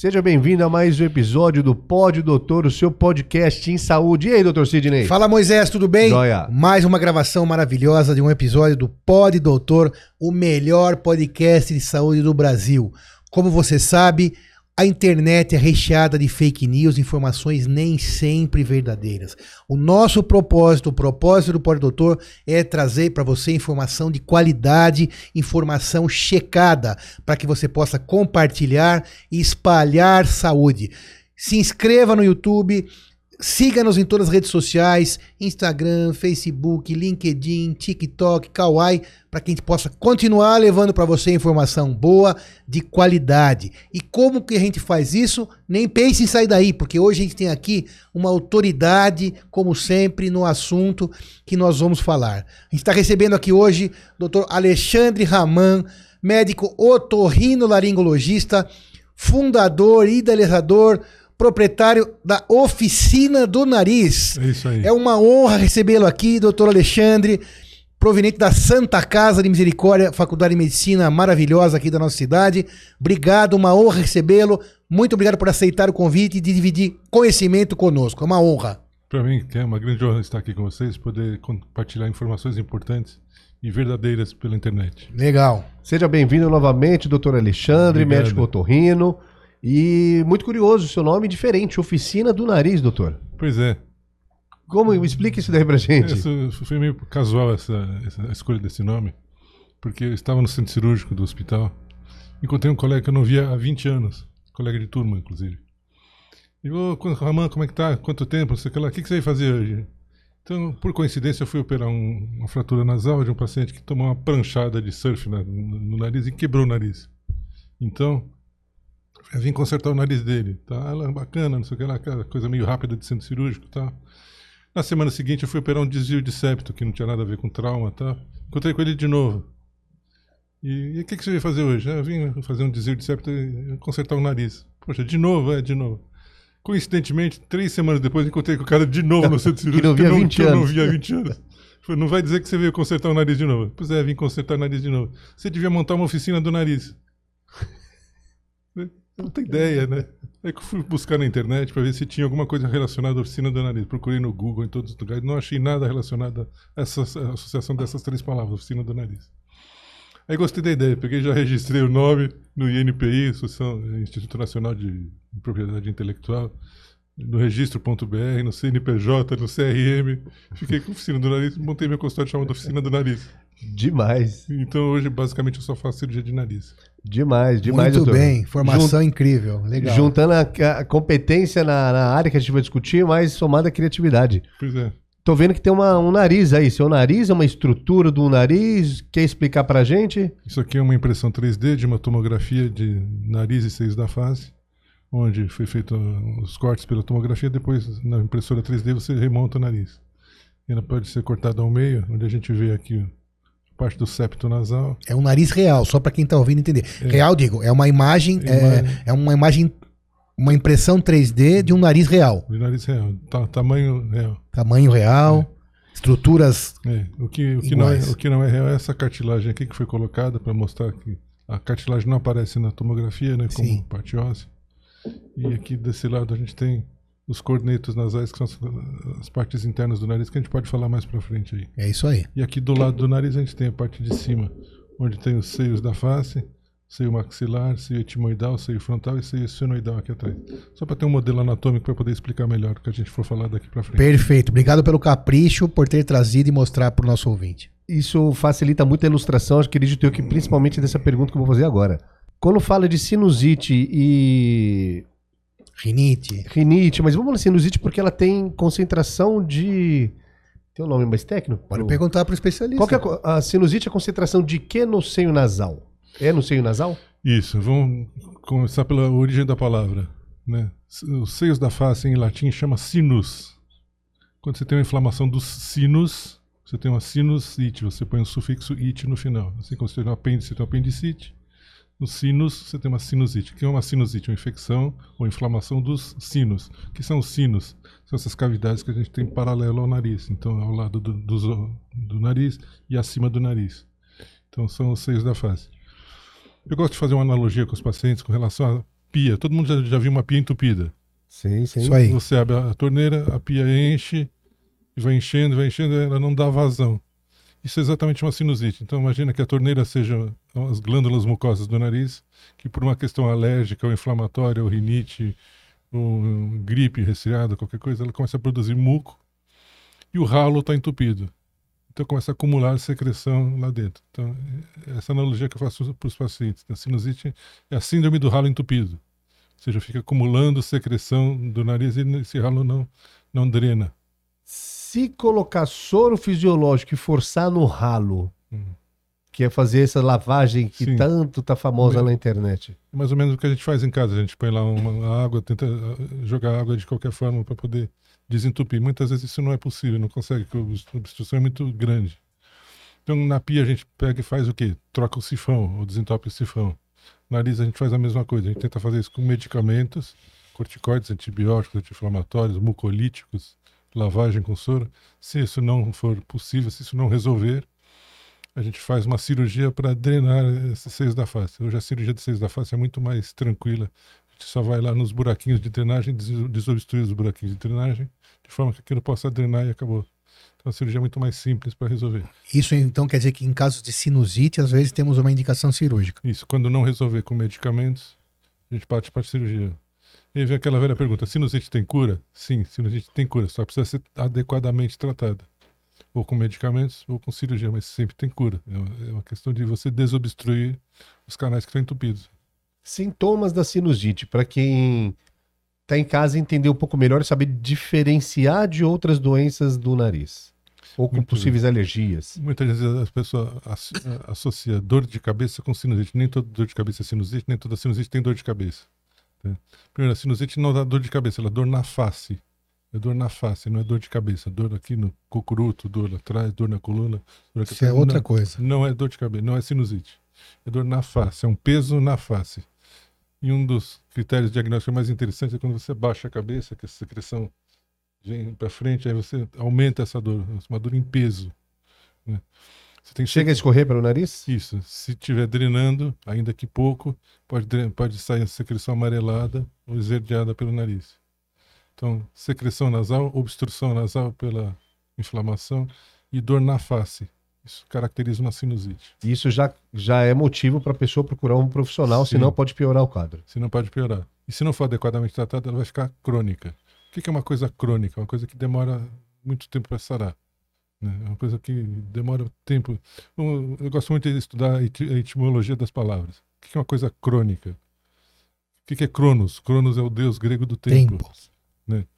Seja bem-vindo a mais um episódio do Pod Doutor, o seu podcast em saúde. E aí, doutor Sidney? Fala Moisés, tudo bem? Joia. Mais uma gravação maravilhosa de um episódio do Pod Doutor, o melhor podcast de saúde do Brasil. Como você sabe, a internet é recheada de fake news, informações nem sempre verdadeiras. O nosso propósito, o propósito do Pod Doutor é trazer para você informação de qualidade, informação checada, para que você possa compartilhar e espalhar saúde. Se inscreva no YouTube, Siga-nos em todas as redes sociais: Instagram, Facebook, LinkedIn, TikTok, Kawaii, para que a gente possa continuar levando para você informação boa, de qualidade. E como que a gente faz isso? Nem pense em sair daí, porque hoje a gente tem aqui uma autoridade, como sempre, no assunto que nós vamos falar. A gente está recebendo aqui hoje o Dr. Alexandre Raman, médico otorrinolaringologista, fundador e idealizador proprietário da Oficina do Nariz. É isso aí. É uma honra recebê-lo aqui, doutor Alexandre, proveniente da Santa Casa de Misericórdia, Faculdade de Medicina maravilhosa aqui da nossa cidade. Obrigado, uma honra recebê-lo. Muito obrigado por aceitar o convite e de dividir conhecimento conosco. É uma honra. Para mim, que é uma grande honra estar aqui com vocês, poder compartilhar informações importantes e verdadeiras pela internet. Legal. Seja bem-vindo novamente, doutor Alexandre, Obrigado. médico otorrino. E muito curioso, seu nome é diferente, Oficina do Nariz, doutor. Pois é, Como explica isso daí pra gente? essa, foi meio casual essa, essa a escolha desse nome, porque eu estava no centro cirúrgico do hospital, encontrei um colega que eu não via há 20 anos, colega de turma, inclusive. E ô, quando- Raman, como é que tá? Quanto tempo? Não sei o que lá. O que, que você vai fazer hoje? Então, por coincidência, eu fui operar um- uma fratura nasal de um paciente que tomou uma pranchada de surf na- no, no nariz e quebrou o nariz. Então, eu vim consertar o nariz dele. Tá? Ela, bacana, não sei o que lá, coisa meio rápida de centro cirúrgico tal. Na semana seguinte, eu fui operar um desvio de septo, que não tinha nada a ver com trauma tal. Encontrei com ele de novo. E, o que, que você veio fazer hoje? "Ah, Eu vim fazer um desvio de septo e consertar o nariz. Poxa, de novo? É, de novo. Coincidentemente, três semanas depois, encontrei com o cara de novo no centro cirúrgico. não via há 20 que eu não anos. via há 20 anos. Falei, não vai dizer que você veio consertar o nariz de novo. Pois é, vim consertar o nariz de novo. Você devia montar uma oficina do nariz. Não tem ideia, né? Aí que eu fui buscar na internet para ver se tinha alguma coisa relacionada à oficina do nariz. Procurei no Google, em todos os lugares, não achei nada relacionado a essa a associação dessas três palavras, oficina do nariz. Aí gostei da ideia, peguei já registrei o nome no INPI, Associação, Instituto Nacional de Propriedade Intelectual, no registro.br, no CNPJ, no CRM. Fiquei com oficina do nariz, montei meu consultório chamado Oficina do Nariz. Demais, Então hoje, basicamente, eu só faço cirurgia de nariz. Demais, demais, Muito doutor. bem, informação incrível. Legal. Juntando a, a competência na, na área que a gente vai discutir, mas somada à criatividade. Pois é. Tô vendo que tem uma- um nariz aí. Seu nariz é uma estrutura do nariz. Quer explicar pra gente? Isso aqui é uma impressão 3D de uma tomografia de nariz e seios da face, onde foi feito os cortes pela tomografia, depois na impressora 3D você remonta o nariz. Ela pode ser cortada ao meio, onde a gente vê aqui parte do septo nasal. É um nariz real, só para quem tá ouvindo entender. Real, digo, é uma imagem, é, Imagem. é uma imagem, uma impressão 3D de um nariz real. De nariz real, ta- tamanho real. Tamanho real, estruturas. É, o, que, o, que não é, o que não é real é essa cartilagem aqui que foi colocada para mostrar que a cartilagem não aparece na tomografia, né, como Sim. parte óssea. E aqui desse lado a gente tem os cornetos nasais, que são as, as partes internas do nariz, que a gente pode falar mais para frente aí. É isso aí. E aqui do lado do nariz a gente tem a parte de cima, onde tem os seios da face, seio maxilar, seio etimoidal, seio frontal e seio senoidal aqui atrás. Só para ter um modelo anatômico para poder explicar melhor o que a gente for falar daqui para frente. Perfeito. Obrigado pelo capricho, por ter trazido e mostrar para o nosso ouvinte. Isso facilita muito a ilustração, acredito eu, que principalmente dessa pergunta que eu vou fazer agora. Quando fala de sinusite e Rinite. rinite, mas vamos falar sinusite porque ela tem concentração de. Tem um nome mais técnico? Pode Pro- perguntar para o especialista. Qual que é a co- a sinusite é a concentração de que no seio nasal? É no seio nasal? Isso, vamos começar pela origem da palavra. Né? Os seios da face em latim chama sinus. Quando você tem uma inflamação dos sinos, você tem uma sinusite, você põe o sufixo it no final. Assim como você tem um apêndice, você tem um apendicite. No sinus, você tem uma sinusite. O que é uma sinusite? Uma infecção ou inflamação dos sinos. O que são os sinos? São essas cavidades que a gente tem paralelo ao nariz. Então, ao lado do, do, do nariz e acima do nariz. Então, são os seios da face. Eu gosto de fazer uma analogia com os pacientes com relação pia. Todo mundo já, já viu uma pia entupida. Sim, sim. Isso aí. Você abre a torneira, a pia enche, e vai enchendo, vai enchendo, ela não dá vazão. Isso é exatamente uma sinusite. Então imagina que a torneira seja as glândulas mucosas do nariz, que por uma questão alérgica ou inflamatória, ou rinite, ou gripe, resfriado, qualquer coisa, ela começa a produzir muco e o ralo está entupido. Então começa a acumular secreção lá dentro. Então, essa analogia que eu faço para os pacientes. A sinusite é a síndrome do ralo entupido. Ou seja, fica acumulando secreção do nariz e esse ralo não, não drena. Se colocar soro fisiológico e forçar no ralo, Hum. que é fazer essa lavagem que Sim. tanto tá famosa na internet. Mais ou menos o que a gente faz em casa. A gente põe lá uma água, tenta ah, jogar água de qualquer forma para poder desentupir. Muitas vezes isso não é possível, não consegue, porque a obstrução é muito grande. Então na pia a gente pega e faz o quê? Troca o sifão, ou desentope o sifão. Nariz a gente faz a mesma coisa. A gente tenta fazer isso com medicamentos, corticoides, antibióticos, anti-inflamatórios, mucolíticos, lavagem com soro. Se isso não for possível, se isso não resolver, a gente faz uma cirurgia para drenar esses seios da face. Hoje a cirurgia de seios da face é muito mais tranquila. A gente só vai lá nos buraquinhos de drenagem, des- desobstruir os buraquinhos de drenagem, de forma que aquilo possa drenar e acabou. Então a cirurgia é muito mais simples para resolver. Isso então quer dizer que em casos de sinusite, às vezes temos uma indicação cirúrgica. Isso, quando não resolver com medicamentos, a gente parte para a cirurgia. E vem aquela velha pergunta: sinusite tem cura? Sim, sinusite tem cura, só precisa ser adequadamente tratada. Ou com medicamentos ou com cirurgia, mas sempre tem cura. É uma- é questão de você desobstruir os canais que estão entupidos. Sintomas da sinusite, para quem tá em casa entender um pouco melhor e saber diferenciar de outras doenças do nariz. Ou com Muito possíveis alergias. Muitas vezes as pessoas asso- associam dor de cabeça com sinusite. Nem toda dor de cabeça é sinusite, nem toda sinusite tem dor de cabeça. Né? Primeiro, a sinusite não dá dor de cabeça, ela dá dor na face. É dor na face, não é dor de cabeça. Dor aqui no cocuruto, dor atrás, dor na coluna. Dor Isso é outra não, coisa. Não é dor de cabeça, não é sinusite. É dor na face, é um peso na face. E um dos critérios diagnósticos mais interessantes é quando você baixa a cabeça, que a secreção vem para frente, aí você aumenta essa dor, uma dor em peso. né? Você tem que Chega a escorrer pelo nariz? isso, se estiver drenando, ainda que pouco, pode, pode sair a secreção amarelada ou esverdeada pelo nariz. Então, secreção nasal, obstrução nasal pela inflamação e dor na face. Isso caracteriza uma sinusite. Isso já, já é motivo para a pessoa procurar um profissional, Sim. senão pode piorar o quadro. Senão pode piorar. E se não for adequadamente tratada, ela vai ficar crônica. O que é uma coisa crônica? Uma coisa que demora muito tempo para sarar. Né? É uma coisa que demora tempo. Eu, eu gosto muito de estudar a eti- a etimologia das palavras. O que é uma coisa crônica? O que é Cronos? Cronos é o deus grego do tempo. Tempo.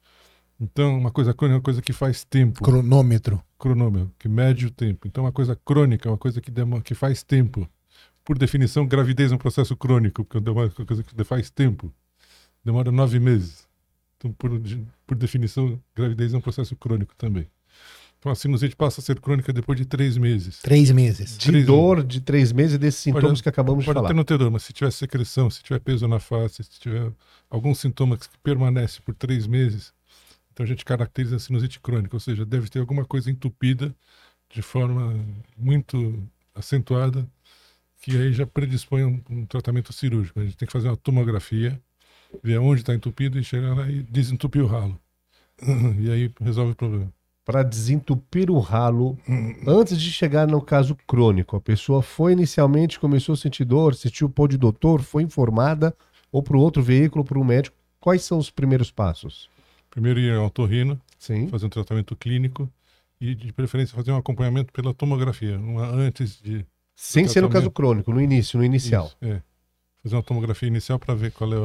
Então, uma coisa crônica é uma coisa que faz tempo. Cronômetro. Cronômetro, que mede o tempo. Então, uma coisa crônica é uma coisa que, demo- que faz tempo. Por definição, gravidez é um processo crônico, porque é uma coisa que faz tempo. Demora nove meses. Então, por, por definição, gravidez é um processo crônico também. Então, a sinusite passa a ser crônica depois de três meses. Três meses. De Três dor de três meses desses sintomas Pode- que acabamos de Pode falar. até não ter dor, mas se tiver secreção, se tiver peso na face, se tiver algum sintoma que permanece por três meses, então a gente caracteriza a sinusite crônica, ou seja, deve ter alguma coisa entupida de forma muito acentuada, que aí já predispõe a um, um tratamento cirúrgico. A gente tem que fazer uma tomografia, ver onde está entupido e chegar lá e desentupir o ralo. E aí resolve o problema. Para desentupir o ralo, antes de chegar no caso crônico, a pessoa foi inicialmente, começou a sentir dor, assistiu o pó de doutor, foi informada, ou para outro veículo, para um médico. Quais são os primeiros passos? Primeiro ir ao otorrino, Sim. fazer um tratamento clínico e, de preferência, fazer um acompanhamento pela tomografia, uma antes de Sem ser no caso crônico, no início, no inicial. Isso, é. Fazer uma tomografia inicial para ver qual é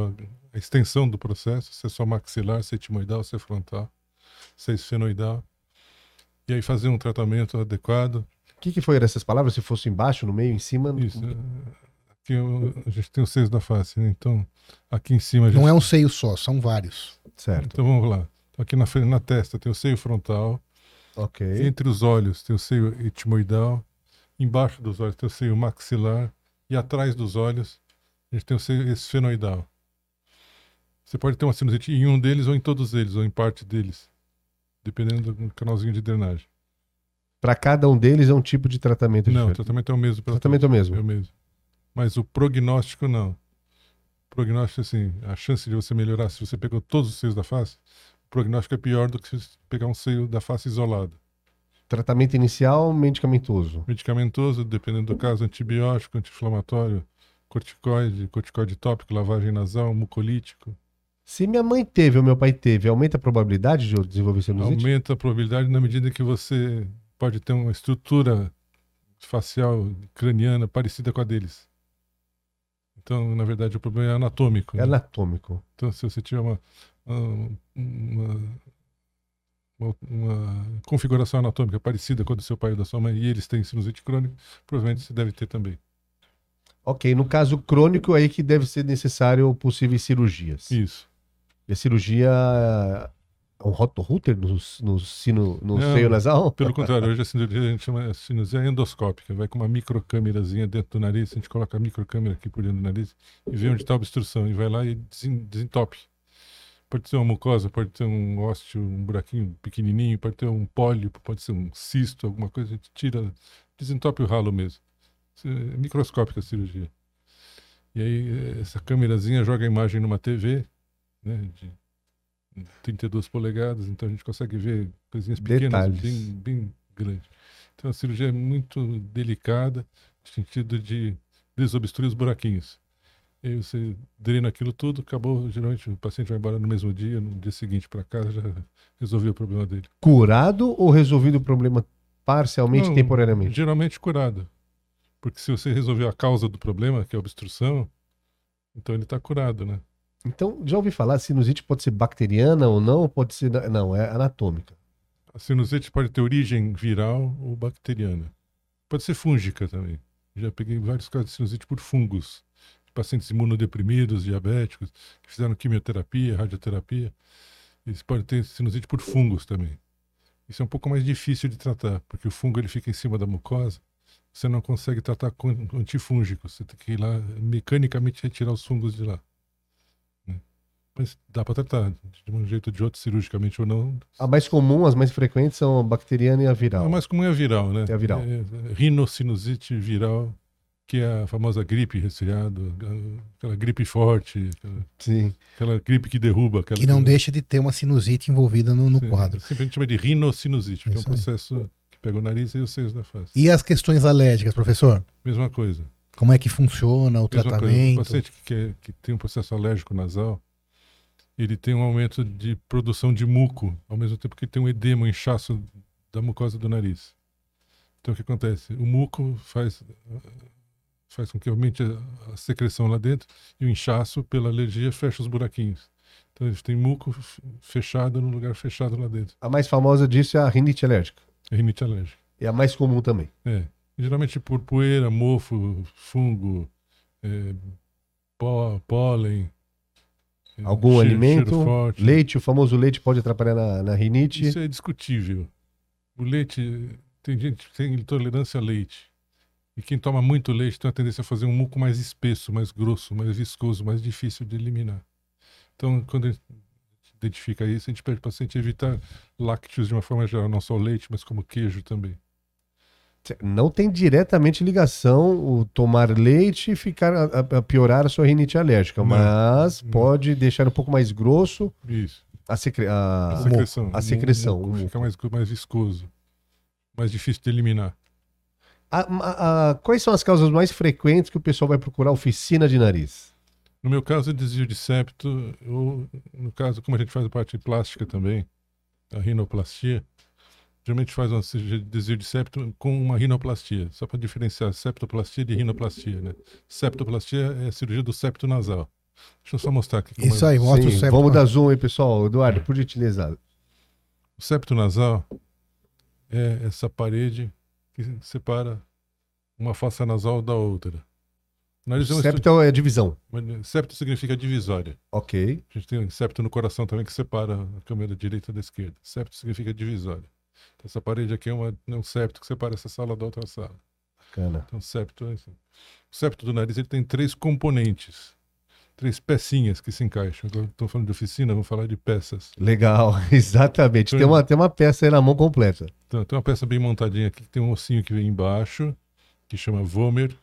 a, extensão do processo, se é só maxilar, se é etimoidal, se é frontal, se é esfenoidal. E aí fazer um tratamento adequado. O que, que foi essas palavras? Se fosse embaixo, no meio, em cima? Isso. é, Aqui eu- a gente tem os seios da face, né? Então, aqui em cima a gente. Não é um seio só, são vários. Certo. Então vamos lá. Então, aqui na, frente, na testa tem o seio frontal, Ok. entre os olhos tem o seio etimoidal, embaixo dos olhos tem o seio maxilar e atrás dos olhos a gente tem o seio esfenoidal. Você pode ter uma sinusite em um deles ou em todos eles, ou em parte deles, dependendo do canalzinho de drenagem. Para cada um deles é um tipo de tratamento Não, o tratamento é o mesmo. O tratamento é o todos, mesmo. É o mesmo. Mas o prognóstico não. O prognóstico, assim, a chance de você melhorar se você pegou todos os seios da face, o prognóstico é pior do que se você pegar um seio da face isolado. Tratamento inicial medicamentoso. Medicamentoso, dependendo do caso, antibiótico, anti-inflamatório, corticoide, corticoide tópico, lavagem nasal, mucolítico. Se minha mãe teve ou meu pai teve, aumenta a probabilidade de eu desenvolver sinusite? Aumenta a probabilidade na medida que você pode ter uma estrutura facial craniana parecida com a deles. Então, na verdade, o problema é anatômico. É né? anatômico. Então, se você tiver uma, uma, uma, uma configuração anatômica parecida com a do seu pai ou da sua mãe e eles têm sinusite crônica, provavelmente você deve ter também. Ok, no caso crônico, aí que deve ser necessário possíveis cirurgias. Isso. E a cirurgia é um rotorruter no, no, sino, no Não, seio nasal? Pelo contrário, hoje a cirurgia a gente chama de cirurgia endoscópica. Vai com uma microcâmerazinha dentro do nariz, a gente coloca a microcâmera aqui por dentro do nariz e vê onde está a obstrução. E vai lá e desen- desentope. Pode ser uma mucosa, pode ter um ósseo, um buraquinho pequenininho, pode ter um pólipo, pode ser um cisto, alguma coisa. A gente tira, desentope o ralo mesmo. É microscópica a cirurgia. E aí eh, essa câmerazinha joga a imagem numa TV, né, de 32 polegadas, então a gente consegue ver coisinhas pequenas, bem, bem grandes. Então a cirurgia é muito delicada, no sentido de desobstruir os buraquinhos. E aí você drena aquilo tudo, acabou, geralmente o paciente vai embora no mesmo dia, no dia seguinte para casa, já resolveu o problema dele. Curado ou resolvido o problema parcialmente, Não, temporariamente? Geralmente curado. Porque se você resolveu a causa do problema, que é a obstrução, então ele está curado, né? Então, já ouvi falar, sinusite pode ser bacteriana ou não, pode ser... Não, é anatômica. A sinusite pode ter origem viral ou bacteriana. Pode ser fúngica também. Já peguei vários casos de sinusite por fungos. Pacientes imunodeprimidos, diabéticos, que fizeram quimioterapia, radioterapia. Eles podem ter sinusite por fungos também. Isso é um pouco mais difícil de tratar, porque o fungo ele fica em cima da mucosa. Você não consegue tratar com antifúngicos. Você tem que ir lá mecanicamente retirar os fungos de lá. Mas dá para tratar, de um jeito ou de outro, cirurgicamente ou não. A mais comum, as mais frequentes são a bacteriana e a viral. A mais comum é a viral, né? É a viral. É, é, rinocinusite viral, que é a famosa gripe resfriado, aquela gripe forte, aquela, Sim. aquela gripe que derruba. Aquela, Que não deixa de ter uma sinusite envolvida no, no Sim, quadro. Sempre a gente chama de rinocinusite, porque é um aí. processo que pega o nariz e os seios da face. E as questões alérgicas, professor? Mesma coisa. Como é que funciona o Mesma coisa. O tratamento? paciente que, quer- que tem um processo alérgico nasal, ele tem um aumento de produção de muco, ao mesmo tempo que tem um edema, um inchaço da mucosa do nariz. Então o que acontece? O muco faz, faz com que aumente a, a secreção lá dentro e o inchaço, pela alergia, fecha os buraquinhos. Então eles têm muco fechado no lugar fechado lá dentro. A mais famosa disso é a rinite alérgica. É rinite alérgica. É a mais comum também. É. Geralmente por poeira, mofo, fungo, é, pó, pólen. Algum cheiro- alimento, cheiro forte. leite, o famoso leite pode atrapalhar na, na rinite. Isso é discutível. O leite, tem gente que tem intolerância a leite. E quem toma muito leite tem a tendência a fazer um muco mais espesso, mais grosso, mais viscoso, mais difícil de eliminar. Então, quando a gente identifica isso, a gente pede para o paciente evitar lácteos de uma forma geral, não só o leite, mas como queijo também. Não tem diretamente ligação o tomar leite e ficar a, a- piorar a sua rinite alérgica, Não, mas não. pode deixar um pouco mais grosso Isso. a, secre- a- A secreção. a secreção. Fica mais, mais viscoso. Mais difícil de eliminar. A- quais são as causas mais frequentes que o pessoal vai procurar oficina de nariz? No meu caso, é desvio de septo, ou no caso, como a gente faz a parte plástica também, a rinoplastia, geralmente faz uma cirurgia de desvio de septo com uma rinoplastia, só para diferenciar septoplastia de rinoplastia, né? Septoplastia é a cirurgia do septo nasal. Deixa eu só mostrar aqui. como Isso é. aí, mostra Sim, o septo. vamos dar zoom aí, pessoal. Eduardo, por gentileza. O septo nasal é essa parede que separa uma fossa nasal da outra. O nariz é um Septo é a divisão. estu- septo significa divisória. Ok. A gente tem um septo no coração também que separa a câmera da direita da esquerda. Septo significa divisória. Então, essa parede aqui é, uma, é um septo que separa essa sala da outra sala. Bacana. Então, septo é assim. O septo do nariz ele tem três componentes, três pecinhas que se encaixam. Estou falando de oficina, vamos falar de peças. Legal, exatamente. Tem uma, tem uma peça aí na mão completa. Então, tem uma peça bem montadinha aqui que tem um ossinho que vem embaixo, que chama vomer.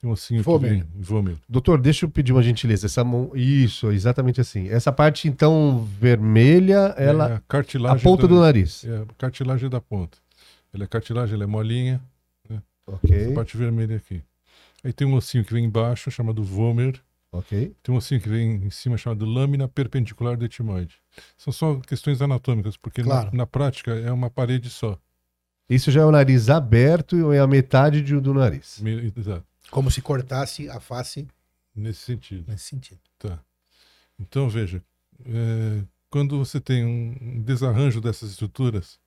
Tem um ossinho Vômero. que vem. Doutor, deixa eu pedir uma gentileza. Essa mão... Isso, exatamente assim. Essa parte, então, vermelha, ela. É a a cartilagem ponta da- do nariz. É a cartilagem da ponta. Ela é cartilagem, ela é molinha, essa Ok. parte vermelha aqui. Aí tem um ossinho que vem embaixo, chamado vômer. Ok. Tem um ossinho que vem em cima, chamado lâmina perpendicular do etimoide. São só questões anatômicas, porque na- Claro. na, prática é uma parede só. Isso já é o nariz aberto e é a metade de- do nariz. Exato, Como se cortasse a face nesse sentido. nesse sentido. Tá. Então, veja, é, quando você tem um desarranjo dessas estruturas,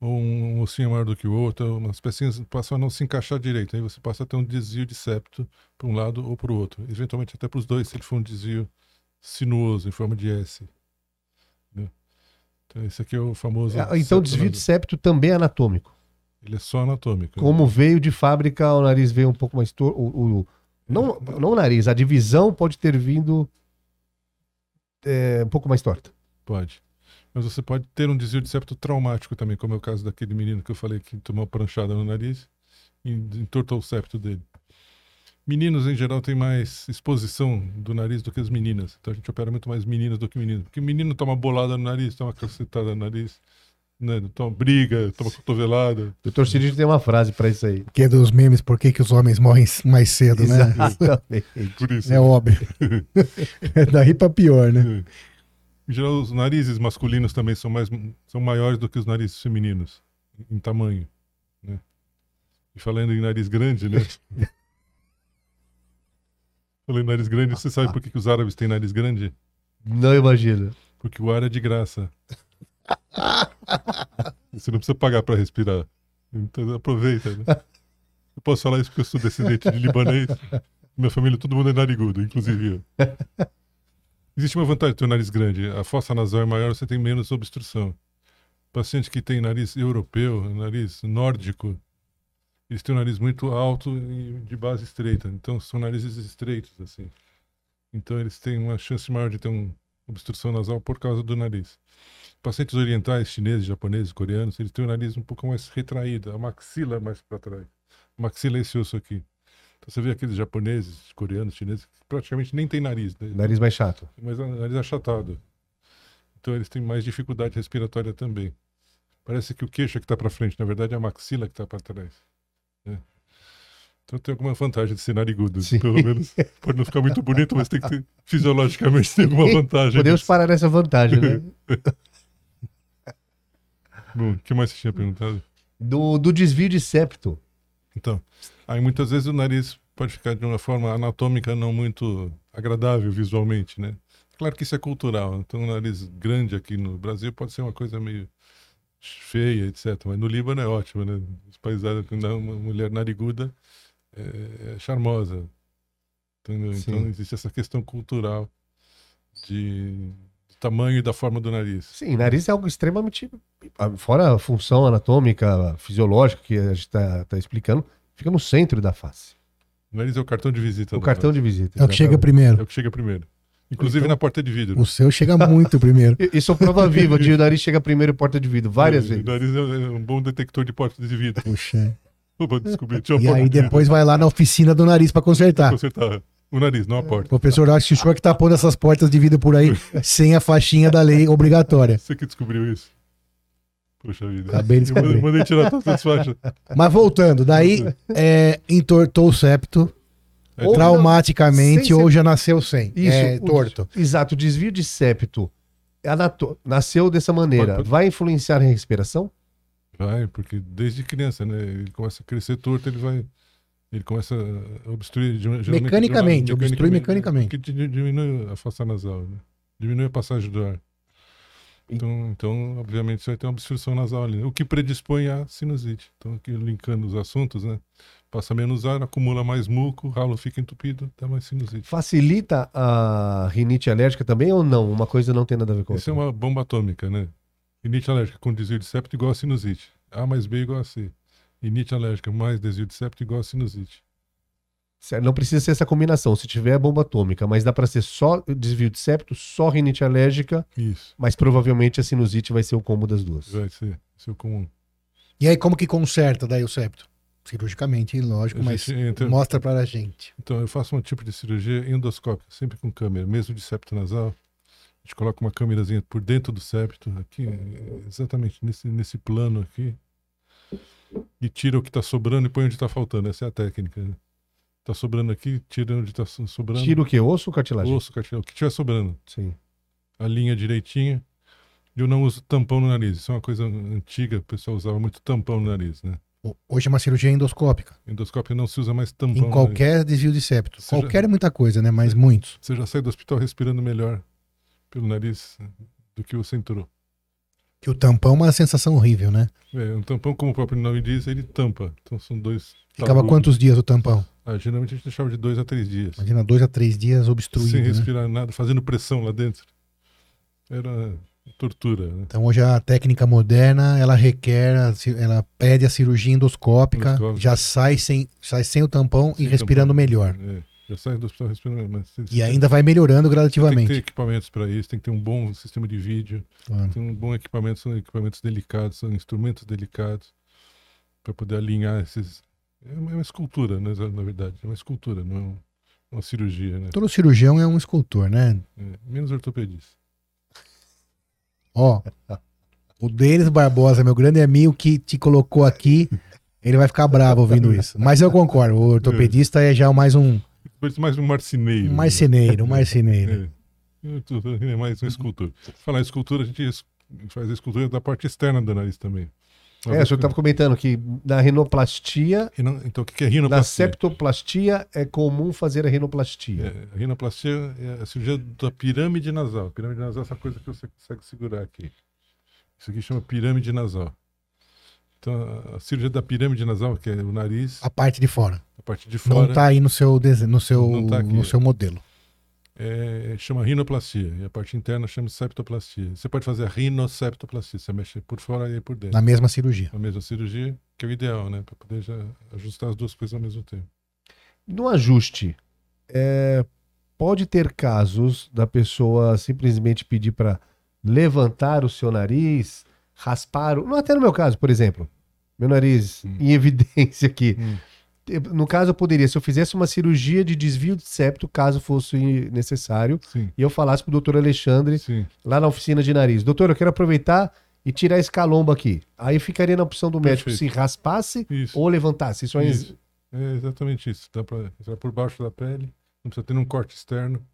ou um ossinho maior do que o outro, umas pecinhas passam a não se encaixar direito, aí você passa a ter um desvio de septo para um lado ou para o outro. Eventualmente até para os dois, se ele for um desvio sinuoso, em forma de S. Entendeu? Então, esse aqui é o famoso. Ah, Então, septo desvio de septo também é anatômico. Ele é só anatômico. Como veio de fábrica, o nariz veio um pouco mais torto. O, o- não, não o nariz, a divisão pode ter vindo é, um pouco mais torta. Pode. Mas você pode ter um desvio de septo traumático também, como é o caso daquele menino que eu falei que tomou pranchada no nariz e entortou o septo dele. Meninos, em geral, têm mais exposição do nariz do que as meninas. Então a gente opera muito mais meninas do que meninos. Porque menino toma bolada no nariz, toma cacetada no nariz, né? toma briga, toma cotovelada. Doutor Cid tem uma frase para isso aí. Que é dos memes, por que, que os homens morrem mais cedo, né? Exatamente. Por isso. É óbvio. é daí pra pior, né? Em geral, os narizes masculinos também são, mais, são maiores do que os narizes femininos, em tamanho. Né? E falando em nariz grande, né? falando em nariz grande, você sabe por que, que os árabes têm nariz grande? Não imagina. Porque o ar é de graça. Você não precisa pagar para respirar. Então aproveita, né? Eu posso falar isso porque eu sou descendente de libanês. Minha família, todo mundo é narigudo, inclusive eu. Existe uma vantagem de ter um nariz grande. A fossa nasal é maior, você tem menos obstrução. Paciente que tem nariz europeu, nariz nórdico, eles têm um nariz muito alto e de base estreita. Então são narizes estreitos, assim. Então eles têm uma chance maior de ter uma obstrução nasal por causa do nariz. Pacientes orientais, chineses, japoneses, coreanos, eles têm o nariz um pouco mais retraído, a maxila é mais para trás. A maxila é esse osso aqui. Então você vê aqueles japoneses, coreanos, chineses, que praticamente nem tem nariz, né? Nariz mais chato. mas o nariz achatado. Então eles têm mais dificuldade respiratória também. Parece que o queixo é que está para frente, na verdade é a maxila que está para trás. né? Então tem alguma vantagem de ser narigudo, Sim. pelo menos. Pode não ficar muito bonito, mas tem que ter, fisiologicamente tem alguma vantagem. Podemos parar nessa vantagem, né? O que mais você tinha perguntado? Do, do desvio de septo. Então, aí muitas vezes o nariz pode ficar de uma forma anatômica não muito agradável visualmente, né? Claro que isso é cultural. Então, um nariz grande aqui no Brasil pode ser uma coisa meio feia, etc. Mas no Líbano é ótimo, né? Os dá uma mulher nariguda, é, é charmosa. Entendeu? Sim. Então, existe essa questão cultural de, tamanho e da forma do nariz. Sim, nariz é algo extremamente. Fora a função anatômica, fisiológica que a gente está explicando, fica no centro da face. O nariz é o cartão de visita. O cartão face. de visita. É o que chega É primeiro. o que chega primeiro. Inclusive Então- na porta de vidro. O seu chega muito primeiro. Isso é prova viva de o nariz chega primeiro porta de vidro, várias É, vezes. O nariz é é um bom detector de portas de vidro. Puxa. Opa, descobri. Tinha uma E porta aí de vidro. depois vai lá na oficina do nariz pra consertar. Consertar o nariz, não a porta. Professor, acho que o senhor que tá pondo essas portas de vidro por aí sem a faixinha da lei obrigatória. Você que descobriu isso. Poxa vida. Acabei de Eu mandei- descobrir. mandei tirar todas as faixas. Mas voltando, daí é, entortou o septo É, Ou- traumaticamente ou já nasceu sem. Isso, é o- torto. Exato, o desvio de septo anato- nasceu dessa maneira. Pode- pode- Vai influenciar na respiração? Vai, porque desde criança, né? Ele começa a crescer torto, ele vai. Ele começa a obstruir. Mecanicamente, uma- obstrui mecanicamente. Que di- diminui a fossa nasal, né? Diminui a passagem do ar. Então, então, obviamente, você vai ter uma obstrução nasal ali. né? O que predispõe à sinusite. Então, aqui linkando os assuntos, né? Passa menos ar, acumula mais muco, o ralo fica entupido, dá mais sinusite. Facilita a rinite alérgica também ou não? Uma coisa não tem nada a ver com Isso é outra. uma bomba atômica, né? Rinite alérgica com desvio de septo igual a sinusite. A mais B igual a C. Rinite alérgica mais desvio de septo igual a sinusite. Certo, Não precisa ser essa combinação. Se tiver é bomba atômica, mas dá para ser só desvio de septo, só rinite alérgica, Isso. mas provavelmente a sinusite vai ser o combo das duas. Vai ser. É o comum. E aí como que conserta daí o septo? Cirurgicamente, lógico, mas entra- mostra para a gente. Então, eu faço um tipo de cirurgia endoscópica, sempre com câmera, mesmo de septo nasal. A gente coloca uma câmerazinha por dentro do septo, aqui, exatamente nesse, nesse plano aqui, e tira o que está sobrando e põe onde está faltando. Essa é a técnica. Né? Tá sobrando aqui, tira onde está sobrando. Tira o quê? Osso ou cartilagem? osso, cartilagem, o que tiver sobrando. Sim. A linha direitinha. E eu não uso tampão no nariz. Isso é uma coisa antiga, o pessoal usava muito tampão no nariz, né? Hoje é uma cirurgia endoscópica. Endoscópio não se usa mais tampão Em qualquer desvio de septo. Você já- Qualquer é muita coisa, né? Mas muitos. Você já sai do hospital respirando melhor pelo nariz do que você entrou. Que o tampão é uma sensação horrível, né? É, um tampão, como o próprio nome diz, ele tampa. Então são dois. Ficava tabudos. quantos dias o tampão? Ah, geralmente a gente deixava de dois a três dias. Imagina, dois a três dias obstruído, sem né? respirar nada, fazendo pressão lá dentro. Era tortura. Né? Então hoje a técnica moderna, ela requer, ela pede a cirurgia endoscópica, Endoscópica. já sai sem, sai sem o tampão Sem e respirando tampão. melhor. É, já sai do hospital respirando. Mas você- E ainda vai melhorando Tem que ter gradativamente. equipamentos para isso, tem que ter um bom sistema de vídeo, Claro. tem um bom equipamento, são equipamentos delicados, são instrumentos delicados para poder alinhar esses. É uma, é uma escultura, né, na verdade, é uma escultura, não é um- uma cirurgia, né? Todo cirurgião é um escultor, né? É, menos ortopedista. Ó, o Denis Barbosa, meu grande amigo que te colocou aqui, ele vai ficar bravo ouvindo isso. Mas eu concordo, o ortopedista é já mais um, Parece mais um marceneiro. um né? marceneiro, um marceneiro. É. Mais um escultor. Falar em escultura, a gente faz a escultura da parte externa do nariz também. É, o senhor estava comentando que na rinoplastia, Rino- Então, o que é na rinoplastia? septoplastia, é comum fazer a rinoplastia. É, a rinoplastia é a cirurgia da pirâmide nasal. A pirâmide nasal é essa coisa que você consegue segurar aqui. Isso aqui chama pirâmide nasal. Então, a- cirurgia da pirâmide nasal, que é o nariz, A parte de fora. a parte de Não fora, tá aí no seu, dese- no seu, Não tá no seu modelo. é, chama rinoplastia. E a parte interna chama septoplastia. Você pode fazer a rinoceptoplastia. Você mexe por fora e por dentro. Na mesma cirurgia. A mesma cirurgia, que é o ideal, né? Para poder já ajustar as duas coisas ao mesmo tempo. No ajuste, é, pode ter casos da pessoa simplesmente pedir para levantar o seu nariz, raspar. até no meu caso, por exemplo. Meu nariz Hum. em evidência aqui. Hum. No caso, eu poderia, se eu fizesse uma cirurgia de desvio de septo, caso fosse necessário, Sim, e eu falasse pro doutor Alexandre, sim. lá na oficina de nariz, doutor, eu quero aproveitar e tirar esse calombo aqui. Aí ficaria na opção do médico se Perfeito. raspasse Isso. ou levantasse. Isso é Isso. É exatamente isso. Dá para entrar por baixo da pele, não precisa ter um corte externo.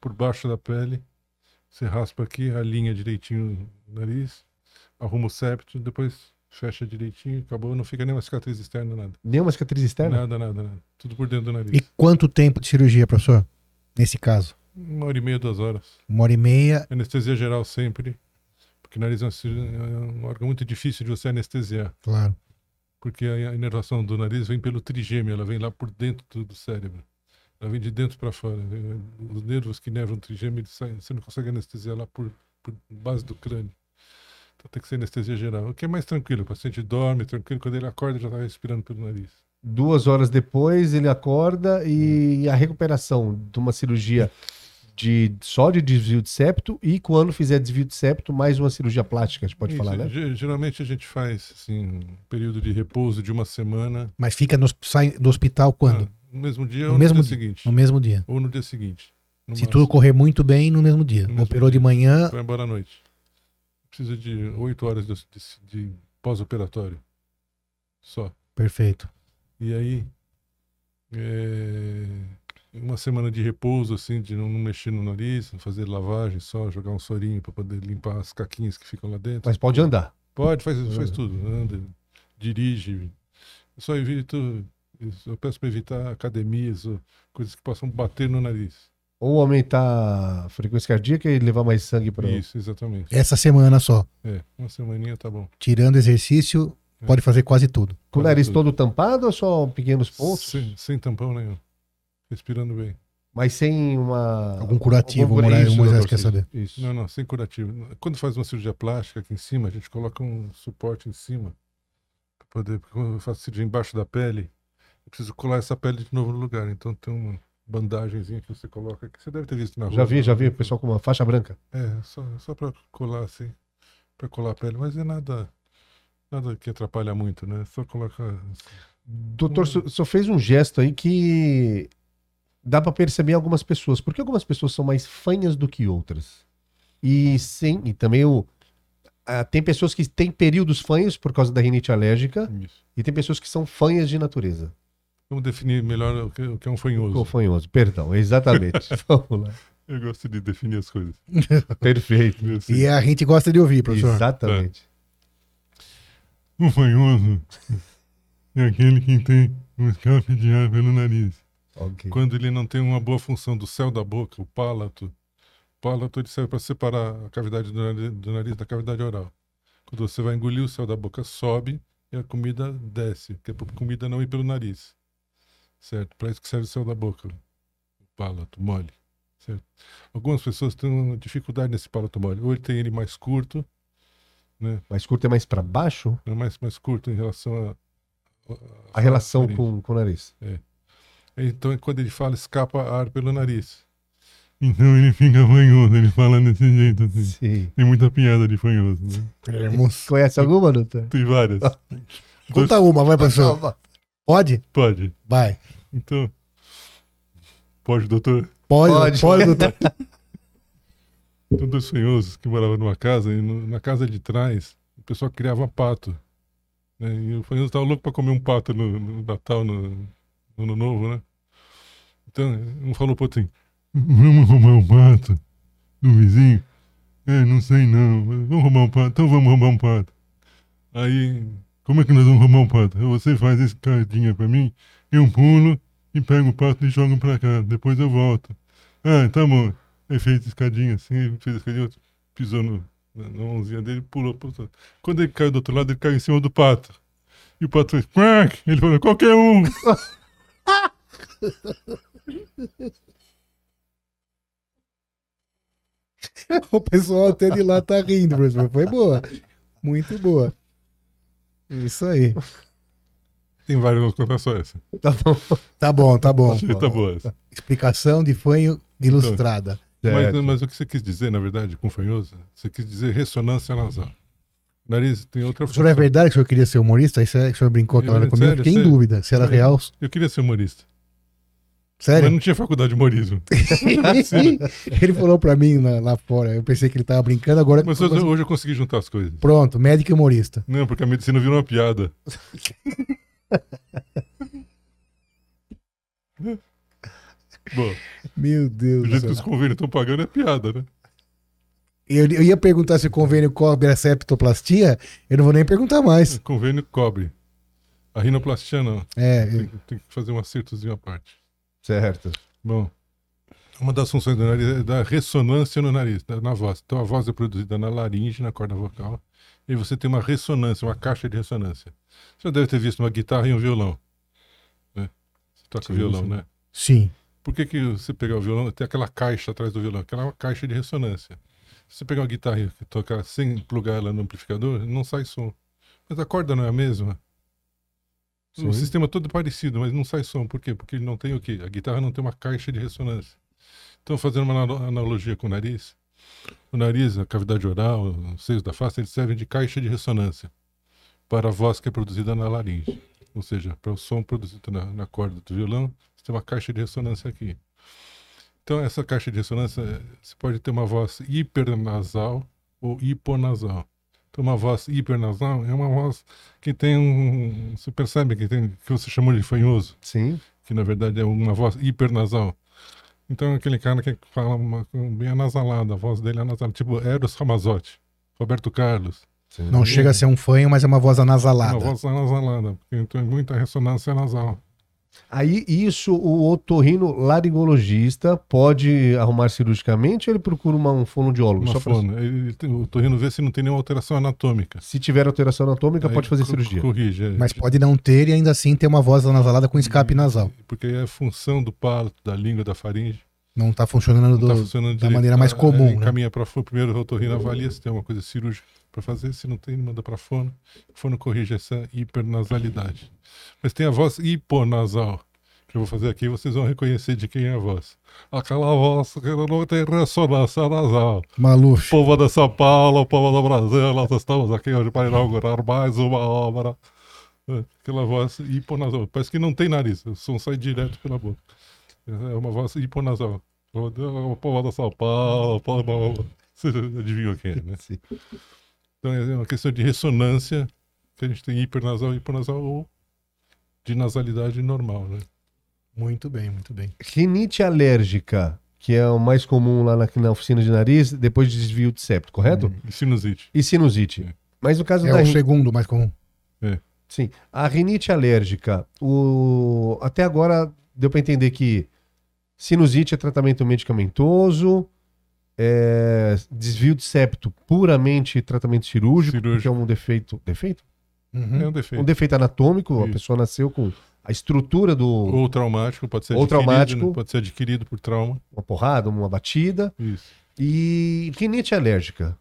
Por baixo da pele, você raspa aqui, alinha direitinho o nariz, arruma o septo, depois fecha direitinho, acabou, não fica nem uma cicatriz externa, nada. nenhuma cicatriz externa? Nada, nada, nada. Tudo por dentro do nariz. E quanto tempo de cirurgia, professor? Nesse caso? Uma hora e meia, duas horas. Uma hora e meia. Anestesia geral sempre, porque o nariz é é um órgão muito difícil de você anestesiar. Claro. porque a inervação do nariz vem pelo trigêmeo, ela vem lá por dentro do, cérebro. Ela vem de dentro para fora. Os nervos que nervam o trigêmeo, eles saem, você não consegue anestesiar lá por, por base do crânio. Então tem que ser anestesia geral. O que é mais tranquilo, o paciente dorme tranquilo, quando ele acorda já está respirando pelo nariz. Duas horas depois ele acorda e a recuperação de uma cirurgia de só de desvio de septo e quando fizer desvio de septo, mais uma cirurgia plástica, a gente pode Isso, falar, né? ge- Geralmente a gente faz assim, um período de repouso de uma semana. Mas fica no, sai do hospital quando? Ah, no mesmo dia No ou mesmo no dia. dia seguinte. No mesmo dia. Ou no dia seguinte. no Se máximo. tudo correr muito bem, no mesmo dia. No mesmo Operou de dia. manhã, Vai embora à noite. Precisa de oito horas de, de- de pós-operatório. Só. perfeito. E aí, é, uma semana de repouso, assim, de não, não mexer no nariz, não fazer lavagem só, jogar um sorinho para poder limpar as caquinhas que ficam lá dentro. Mas pode andar. Pode, faz, faz Ah. tudo. Anda, dirige. Eu só evito, eu peço para evitar academias, ou coisas que possam bater no nariz. Ou aumentar a frequência cardíaca e levar mais sangue para Isso, exatamente. Essa semana só. É, uma semaninha tá bom. Tirando exercício, É. pode fazer quase tudo. Com o nariz tudo. todo tampado ou só pequenos pontos? Sem, sem tampão nenhum. Respirando bem. Mas sem uma. Algum curativo, algum- o Moraes- Isso, o Moisés quer saber. Isso. Não, não, sem curativo. Quando faz uma cirurgia plástica aqui em cima, a gente coloca um suporte em cima. Pra poder, porque quando eu faço cirurgia embaixo da pele, eu preciso colar essa pele de novo no lugar. Então tem uma bandagenzinha que você coloca aqui. Você deve ter visto na rua. Já vi, já vi o pessoal com uma faixa branca. É, só, só pra colar assim. Pra colar a pele. Mas é nada, nada que atrapalha muito, né? Só coloca. Doutor, o senhor fez um gesto aí que dá pra perceber algumas pessoas. Por que algumas pessoas são mais fanhas do que outras? E sim, e também o. ah, tem pessoas que têm períodos fanhos por causa da rinite alérgica Isso. e tem pessoas que são fanhas de natureza. Vamos definir melhor o que, o que é um fanhoso. Ou fanhoso, perdão, exatamente. Vamos lá. Eu gosto de definir as coisas. Perfeito. Assim, E a gente gosta de ouvir, professor. Exatamente. Um fanhoso é aquele que tem um escape de ar pelo nariz. Ok. Quando ele não tem uma boa função do céu da boca, o pálato. O pálato ele serve para separar a cavidade do nariz, do nariz da cavidade oral. Quando você vai engolir, o céu da boca sobe e a comida desce, que é para a comida não ir pelo nariz. Certo? Para isso que serve o céu da boca. O pálato mole. Certo? Algumas pessoas têm uma dificuldade nesse pálato mole. Ou ele tem ele mais curto, né? Mais curto é mais pra baixo? É mais, mais curto em relação a. A relação faringe. com, com o nariz. Então, quando ele fala, escapa ar pelo nariz. Então ele fica fanhoso, ele fala desse jeito assim. Sim. Tem muita piada de fanhoso, né? Termos. Conhece alguma, doutor? Tem várias. Conta uma, vai, professor. Pode? Pode. Vai. Então. Pode, doutor? Pode, Pode. pode, doutor. Então, dois fanhosos que moravam numa casa, e no- na casa de trás, o pessoal criava pato. né? E o fanhoso estava louco para comer um pato no, no Natal, no, no Ano Novo, né? Então, um falou pro outro assim: Vamos roubar um pato do vizinho? É, não sei não. mas Vamos roubar um pato? Então vamos roubar um pato. Aí, como é que nós vamos roubar um pato? Você faz esse cardinha pra mim, eu pulo e pego o pato e jogo pra cá. Depois eu volto. Ah, tá bom. Aí fez escadinha assim, ele fez escadinha, pisou no, na, mãozinha dele, pulou. Quando ele caiu do outro lado, ele caiu em cima do pato. E o pato fez quack! Ele falou, qualquer um! O pessoal até de lá tá rindo, professor. Foi boa. Muito boa. Isso aí. Tem várias, essa. Tá bom. Tá bom, tá bom. Tá boa. Explicação de fanho ilustrada. Mas, mas o que você quis dizer, na verdade, com fanhoso, você quis dizer ressonância nasal. Nariz tem outra O senhor é verdade que o senhor queria ser humorista? Isso é que o senhor brincou aquela hora É, comigo? sério, Fiquei em sério. dúvida se era real. Eu queria ser humorista. Mas Sério? não tinha faculdade de humorismo. ele falou pra mim lá, lá fora. Eu pensei que ele tava brincando, agora. Mas hoje, hoje eu consegui juntar as coisas. Pronto, médico e humorista. Não, porque a medicina virou uma piada. Bom, Meu Deus do jeito que os convênios estão pagando é piada, né? Eu, eu ia perguntar se o convênio cobre a septoplastia, eu não vou nem perguntar mais. O convênio cobre. A rinoplastia não. É, Tem, que- tem que fazer um acertozinho à parte. Certo. Bom, uma das funções do nariz é dar ressonância no nariz, da- na voz. Então a voz é produzida na laringe, na corda vocal, e você tem uma ressonância, uma caixa de ressonância. Você já deve ter visto uma guitarra e um violão. Né? Você toca Sim, violão, sim. né? sim. Por que, que você pegar o violão, tem aquela caixa atrás do violão, aquela é uma caixa de ressonância. Se você pegar uma guitarra e tocar sem plugar ela no amplificador, não sai som. Mas a corda não é a mesma. Sim. O sistema todo parecido, mas não sai som. Por quê? Porque ele não tem o quê? A guitarra não tem uma caixa de ressonância. Então, fazendo uma analo- analogia com o nariz, o nariz, a cavidade oral, os seios da face, eles servem de caixa de ressonância para a voz que é produzida na laringe. Ou seja, para o som produzido na, na corda do violão, você tem uma caixa de ressonância aqui. Então, essa caixa de ressonância, eh, você pode ter uma voz hipernasal ou hiponasal. Então, uma voz hipernasal é uma voz que tem um. Você percebe que, tem, que você chamou de fanhoso, Sim. que na verdade é uma voz hipernasal. Então, é aquele cara que fala uma, bem anasalada, a voz dele é anasalada, tipo Eros Ramazotti, Roberto Carlos. Sim. Não chega a ser um fanho, mas é uma voz anasalada. Uma voz anasalada, porque então é muita ressonância nasal. Aí, isso o otorrino laringologista pode arrumar cirurgicamente ou ele procura uma, um fonoaudiólogo? Uma Só pra- fono. Ele, tem- o torrino vê se não tem nenhuma alteração anatômica. Se tiver alteração anatômica, Aí pode fazer cirurgia. Corrige. é. Mas pode não ter e ainda assim ter uma voz anasalada com escape nasal. Porque é a função do palato, da língua, da faringe. Não tá funcionando Não do- tá funcionando da direito. maneira mais Ah, comum, é, né? Encaminha para fono. Primeiro o otorrino avalia se tem alguma coisa cirúrgica para fazer. Se não tem, manda para fono. Fono corrige essa hipernasalidade. Mas tem a voz hiponasal. Que eu vou fazer aqui vocês vão reconhecer de quem é a voz. Aquela voz que não tem ressonância nasal. Maluf. Povo de São Paulo, povo do Brasil, nós estamos aqui hoje para inaugurar mais uma obra É, Aquela voz hiponasal. Parece que não tem nariz, o som sai direto pela boca. É uma voz hiponasal. Uma povoada São Paulo, Paulo. Você adivinhou quem é, né? Sim. Então é uma questão de ressonância que a gente tem hipernasal, hiponasal ou de nasalidade normal, né? Muito bem, muito bem. Rinite alérgica, que é o mais comum lá na, na oficina de nariz, depois de desvio de septo, correto? E sinusite. E sinusite. É. Mas no caso É da o rin- segundo mais comum. Sim, a rinite alérgica, o... até agora deu para entender que sinusite é tratamento medicamentoso, é, desvio de septo puramente tratamento cirúrgico, Cirúrgico. que é um defeito, defeito? Uhum. É um defeito. Um defeito anatômico, a Isso. pessoa nasceu com a estrutura do Ou traumático, pode ser Ou adquirido, traumático. né? pode ser adquirido por trauma. uma porrada, uma batida, Isso. e rinite alérgica.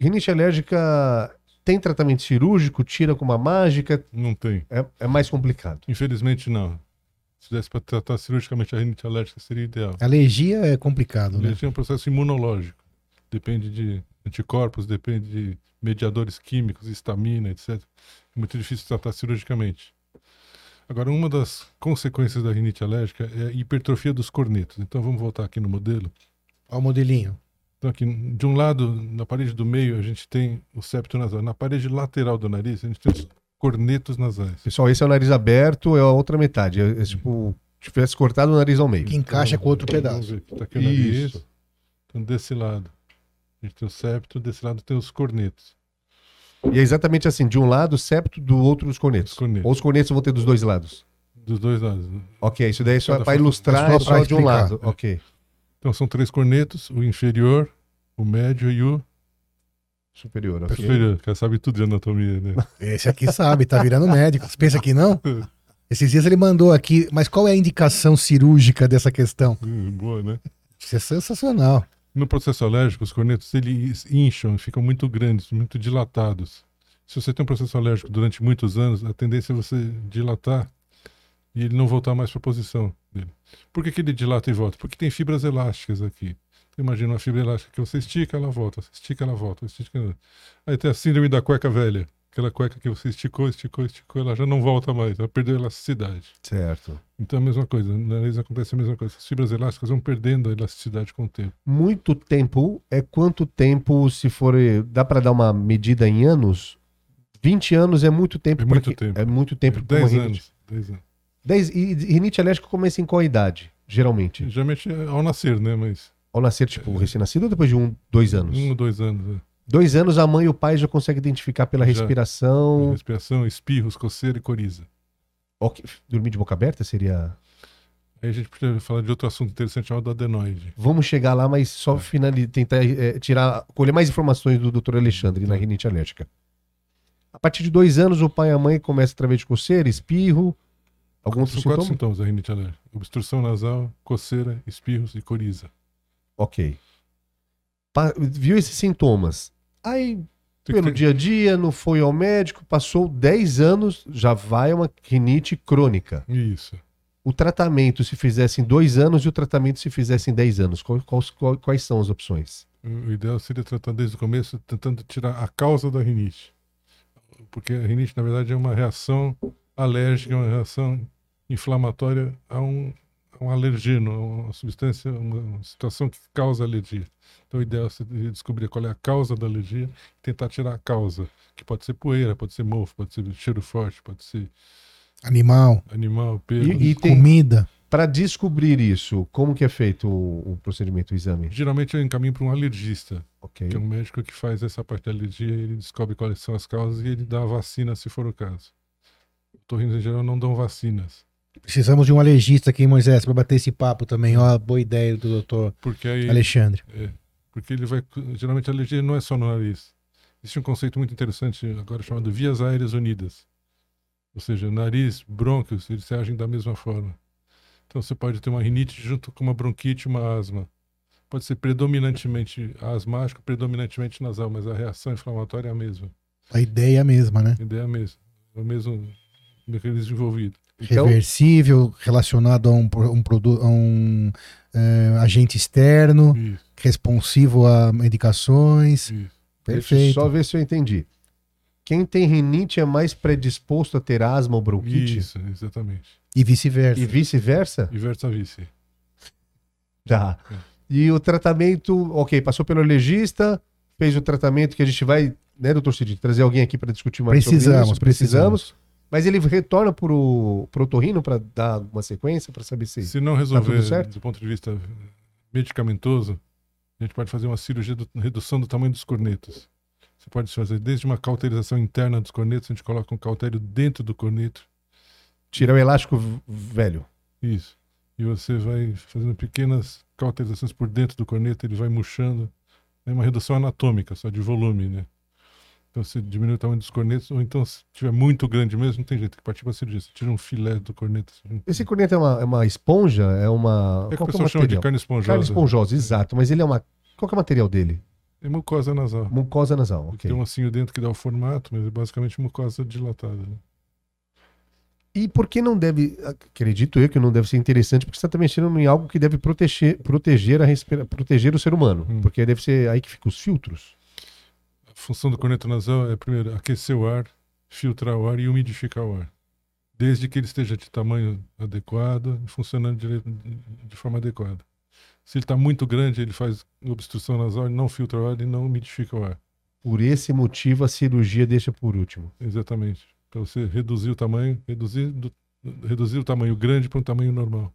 Rinite alérgica tem tratamento cirúrgico, tira com uma mágica, Não tem. é, é mais complicado. Infelizmente, não. Se desse para tratar cirurgicamente a rinite alérgica, seria ideal. Alergia é complicado, né? Ele é um processo imunológico. Depende de anticorpos, depende de mediadores químicos, estamina, etc. É muito difícil tratar cirurgicamente. Agora, uma das consequências da rinite alérgica é a hipertrofia dos cornetos. Então, vamos voltar aqui no modelo. Olha o modelinho. Então, aqui, de um lado, na parede do meio, a gente tem o septo nasal. Na parede lateral do nariz, a gente tem cornetos nasais. Pessoal, esse é o nariz aberto, é a outra metade. É, é tipo, se tivesse cortado o nariz ao meio. Que encaixa com outro Vamos pedaço. ver, Tá aqui o nariz. Isso. Então, desse lado, a gente tem o septo, desse lado tem os cornetos. E é exatamente assim, de um lado o septo, do outro os cornetos. Os cornetos. Ou os cornetos vão ter dos dois lados. Dos dois lados. né? Ok, isso daí é só para ilustrar, é é só de um lado. Ok, Então, são três cornetos: o inferior, o médio e o superior. ok. superior. Cara sabe tudo de anatomia, né? Esse aqui sabe, tá virando médico. Você pensa que não? Esses dias ele mandou aqui, mas qual é a indicação cirúrgica dessa questão? Hum, Boa, né? Isso é sensacional. No processo alérgico, os cornetos eles incham, ficam muito grandes, muito dilatados. Se você tem um processo alérgico durante muitos anos, a tendência é você dilatar e ele não voltar mais para a posição dele. Por que, que ele dilata e volta? Porque tem fibras elásticas aqui. Imagina uma fibra elástica que você estica, ela volta, você estica, ela volta, você estica, ela... Aí tem a síndrome da cueca velha. Aquela cueca que você esticou, esticou, esticou, ela já não volta mais, ela perdeu a elasticidade. Certo. Então é a mesma coisa, no nariz acontece a mesma coisa. As fibras elásticas vão perdendo a elasticidade com o tempo. Muito tempo é quanto tempo, se for. Dá para dar uma medida em anos? 20 anos é muito tempo. É muito que- tempo. É muito tempo. pra 10 uma rinite. anos. 10 anos. 10, e rinite alérgica começa em qual idade? Geralmente. Geralmente é ao nascer, né? Mas Ao nascer, tipo, recém-nascido ou depois de um, dois anos? um dois anos. Né? Dois anos a mãe e o pai já conseguem identificar pela Já. respiração. Respiração, espirros, coceira e coriza. Ok, Dormir de boca aberta seria. Aí a gente podia falar de outro assunto interessante chamado adenoide. Vamos chegar lá, mas só finali- tentar eh, tirar, colher mais informações do Dr. Alexandre na rinite alérgica. A partir de dois anos, o pai e a mãe começam através de coceira, espirro, outro São quatro sintoma? sintomas da rinite alérgica. Obstrução nasal, coceira, espirros e coriza. Ok. Pa- viu esses sintomas? Aí, pelo dia a dia, não foi ao médico, passou 10 anos, já vai uma rinite crônica. Isso. O tratamento se fizesse em dois anos e o tratamento se fizesse em 10 anos. Qual- quais- qual- quais são as opções? O ideal seria tratar desde o começo, tentando tirar a causa da rinite. Porque a rinite, na verdade, é uma reação alérgica, é uma reação inflamatória a um, um alergeno, a uma substância, uma situação que causa alergia. Então, o ideal seria descobrir qual é a causa da alergia e tentar tirar a causa, que pode ser poeira, pode ser mofo, pode ser cheiro forte, pode ser Animal, animal, pelo. E, e tem, comida. para descobrir isso, como que é feito o, o procedimento, o exame? Geralmente eu encaminho para um alergista, Ok. que é um médico que faz essa parte da alergia, ele descobre quais são as causas e ele dá a vacina se for o caso. Torrinos em geral não dão vacinas, Precisamos de um alergista aqui, Moisés, para bater esse papo também. Ó, boa ideia do doutor porque aí Alexandre. É, porque ele vai. Geralmente a alergia não é só no nariz. Existe um conceito muito interessante agora chamado vias aéreas unidas. Ou seja, nariz, brônquios, eles se agem da mesma forma. Então você pode ter uma rinite junto com uma bronquite, uma asma. Pode ser predominantemente asmático, predominantemente nasal, mas a reação inflamatória é a mesma. A ideia é a mesma, né? A ideia é a mesma. É o mesmo mecanismo envolvido. Então, Reversível, relacionado a um, um, a um eh, agente externo, Isso, responsivo a medicações. isso. deixa eu Perfeito. só ver se eu entendi. Quem tem rinite é mais predisposto a ter asma ou bronquite? Isso, exatamente. E vice-versa. E vice-versa? E versa vice. Tá. E o tratamento, ok, passou pelo alergista, fez o tratamento que a gente vai, né, doutor Cid, trazer alguém aqui para discutir mais sobre Precisamos, isso. Precisamos. Mas ele retorna pro, pro otorrino para dar uma sequência, para saber se... Se não resolver tudo certo? do ponto de vista medicamentoso, a gente pode fazer uma cirurgia de redução do tamanho dos cornetos. Você pode fazer desde uma cauterização interna dos cornetos, a gente coloca um cautério dentro do corneto. Tirar o elástico velho. Isso. E você vai fazendo pequenas cauterizações por dentro do corneto, ele vai murchando. É uma redução anatômica, só de volume, né? Então você diminui o tamanho dos cornetos, ou então se tiver muito grande mesmo, não tem jeito, tem que partir para cirurgia. Você tira um filé do corneto. assim. Esse corneto é uma, é uma esponja? É uma... é que o qual que pessoal chama de carne esponjosa. Carne esponjosa, exato. Mas ele é uma... Qual é o material dele? É mucosa nasal. Mucosa nasal, ok. Tem um ossinho dentro que dá o formato, mas é basicamente mucosa dilatada. né? E por que não deve, acredito eu que não deve ser interessante, porque você está mexendo em algo que deve proteger, proteger, a respira, proteger o ser humano. Hum. Porque deve ser aí que ficam os filtros. Função do corneto nasal é, primeiro, aquecer o ar, filtrar o ar e umidificar o ar. Desde que ele esteja de tamanho adequado e funcionando de, de forma adequada. Se ele está muito grande, ele faz obstrução nasal, ele não filtra o ar e não umidifica o ar. Por esse motivo, a cirurgia deixa por último. Exatamente. Para você reduzir o tamanho, reduzir, do- reduzir o tamanho grande para um tamanho normal.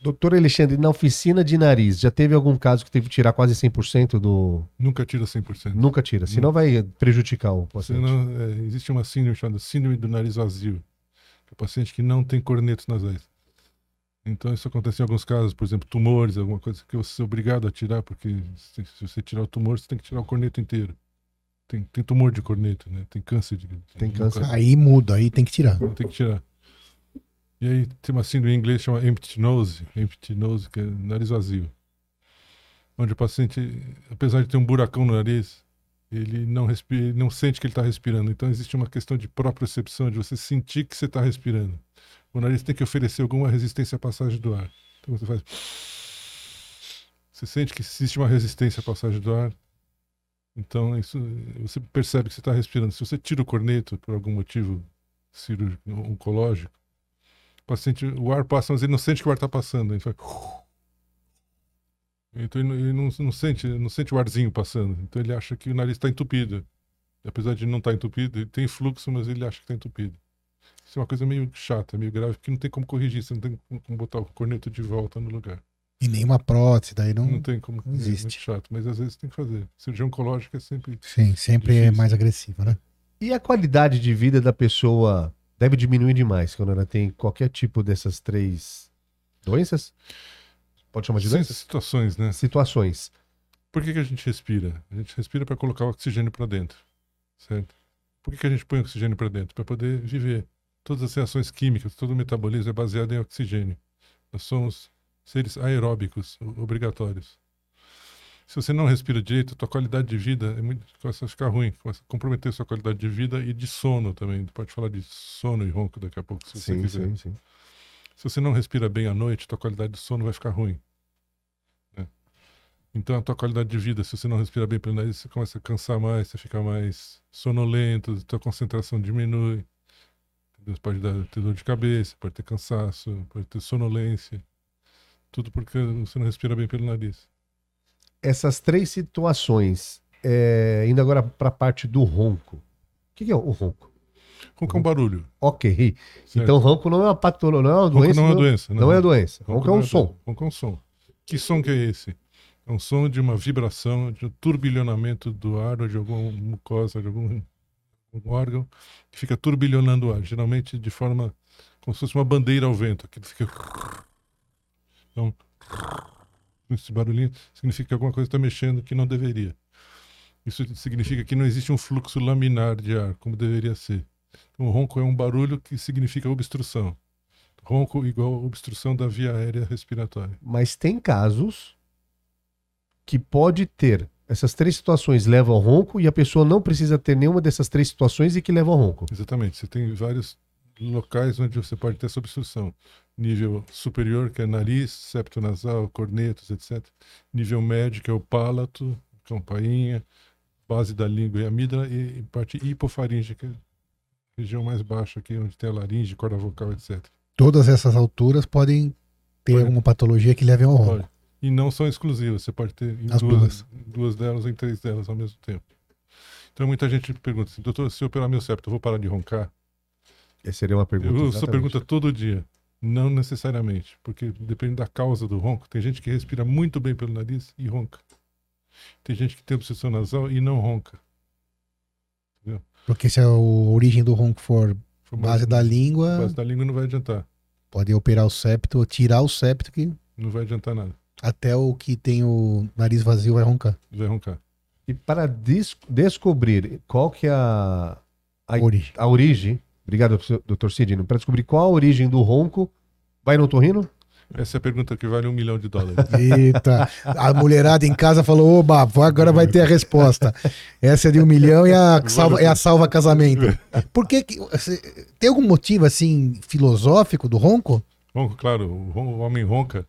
Doutor Alexandre, na oficina de nariz, já teve algum caso que teve que tirar quase 100% do. Nunca tira 100%. Nunca tira, senão vai prejudicar o paciente. Senão, é, existe uma síndrome chamada síndrome do nariz vazio, que é o paciente que não tem cornetos nasais. Então isso acontece em alguns casos, por exemplo, tumores, alguma coisa que você é obrigado a tirar, porque se, se você tirar o tumor, você tem que tirar o corneto inteiro. Tem, tem tumor de corneto, né? Tem câncer de. Tem câncer. Aí muda, aí tem que tirar. Tem que tirar. E aí tem uma síndrome em inglês chamada empty nose, empty nose, que é nariz vazio. Onde o paciente, apesar de ter um buracão no nariz, ele não respira, ele não sente que ele está respirando. Então existe uma questão de propriocepção, de você sentir que você está respirando. O nariz tem que oferecer alguma resistência à passagem do ar. Então você faz. Você sente que existe uma resistência à passagem do ar. Então isso, você percebe que você está respirando. Se você tira o corneto por algum motivo cirúrgico, oncológico, paciente, o ar passa, mas ele não sente que o ar está passando. Ele faz. Então ele, não- ele não, não sente, não sente o arzinho passando. Então ele acha que o nariz está entupido. Apesar de não estar entupido, ele tem fluxo, mas ele acha que está entupido. Isso é uma coisa meio chata, meio grave, porque não tem como corrigir, você não tem como botar o corneto de volta no lugar. E nenhuma prótese, daí não. Não tem como. não É existe. muito chato, mas às vezes tem que fazer. Cirurgia oncológica é sempre. Sim, sempre é Difícil. mais agressivo, né? E a qualidade de vida da pessoa deve diminuir demais quando ela tem qualquer tipo dessas três doenças? Pode chamar de doenças? situações, né? Situações. Por que, que a gente respira? A gente respira para colocar o oxigênio para dentro, certo? Por que, que a gente põe oxigênio para dentro? Para poder viver. Todas as reações químicas, todo o metabolismo é baseado em oxigênio. Nós somos seres aeróbicos o- obrigatórios. Se você não respira direito, a tua qualidade de vida é muito, começa a ficar ruim, começa a comprometer a sua qualidade de vida e de sono também. Pode falar de sono e ronco daqui a pouco, se você Sim, quiser. sim, sim. Se você não respira bem à noite, tua qualidade de sono vai ficar ruim. né? Então a tua qualidade de vida, se você não respira bem pelo nariz, você começa a cansar mais, você fica mais sonolento, tua concentração diminui. entendeu? Você pode dar, ter dor de cabeça, pode ter cansaço, pode ter sonolência. Tudo porque você não respira bem pelo nariz. Essas três situações, é, indo agora para a parte do ronco. O que, que é o ronco? Ronco é um barulho. Ok. certo? Então, ronco não é uma patologia, não é uma Ronco doença. não é uma doença. Não é uma doença. Ronco, é não um som. Ronco é um som. Que som que é esse? É um som de uma vibração, de um turbilhonamento do ar ou de alguma mucosa, de algum, algum órgão que fica turbilhonando o ar, geralmente de forma como se fosse uma bandeira ao vento, que fica então esse barulhinho significa que alguma coisa está mexendo que não deveria. Isso significa que não existe um fluxo laminar de ar como deveria ser. Então, o ronco é um barulho que significa obstrução. Ronco igual obstrução da via aérea respiratória. Mas tem casos que pode ter. Essas três situações levam ao ronco e a pessoa não precisa ter nenhuma dessas três situações e que levam ao ronco. Exatamente. Você tem vários locais onde você pode ter essa obstrução. Nível superior, que é nariz, septo nasal, cornetos, etc. Nível médio, que é o palato, campainha, base da língua e amígdala e, parte hipofaringe, que é a região mais baixa aqui, onde tem a laringe, corda vocal, etc. Todas essas alturas podem ter Pode. alguma patologia que leve ao ronco. Pode. E não são exclusivas, você pode ter em As duas, duas. duas delas ou em três delas ao mesmo tempo. Então muita gente pergunta assim, doutor, se eu operar meu septo, eu vou parar de roncar? Essa seria uma pergunta. Eu essa exatamente. pergunta todo dia. Não necessariamente, porque depende da causa do ronco. Tem gente que respira muito bem pelo nariz e ronca. Tem gente que tem obsessão nasal e não ronca. Porque se a origem do ronco for Foi base da língua, base da língua não vai adiantar. pode operar o septo tirar o septo que Não vai adiantar nada. até o que tem o nariz vazio vai roncar. Vai roncar. E para des- descobrir qual que é a, a, Origem. a origem, obrigado, doutor Sidney, para descobrir qual a origem do ronco, vai no torrino? Essa é a pergunta que vale um milhão de dólares. Eita, a mulherada em casa falou: oba, agora vai ter a resposta. Essa é de um milhão e a salva, é a salva casamento. Por que, que tem algum motivo assim filosófico do ronco? Ronco, claro, o, homem ronca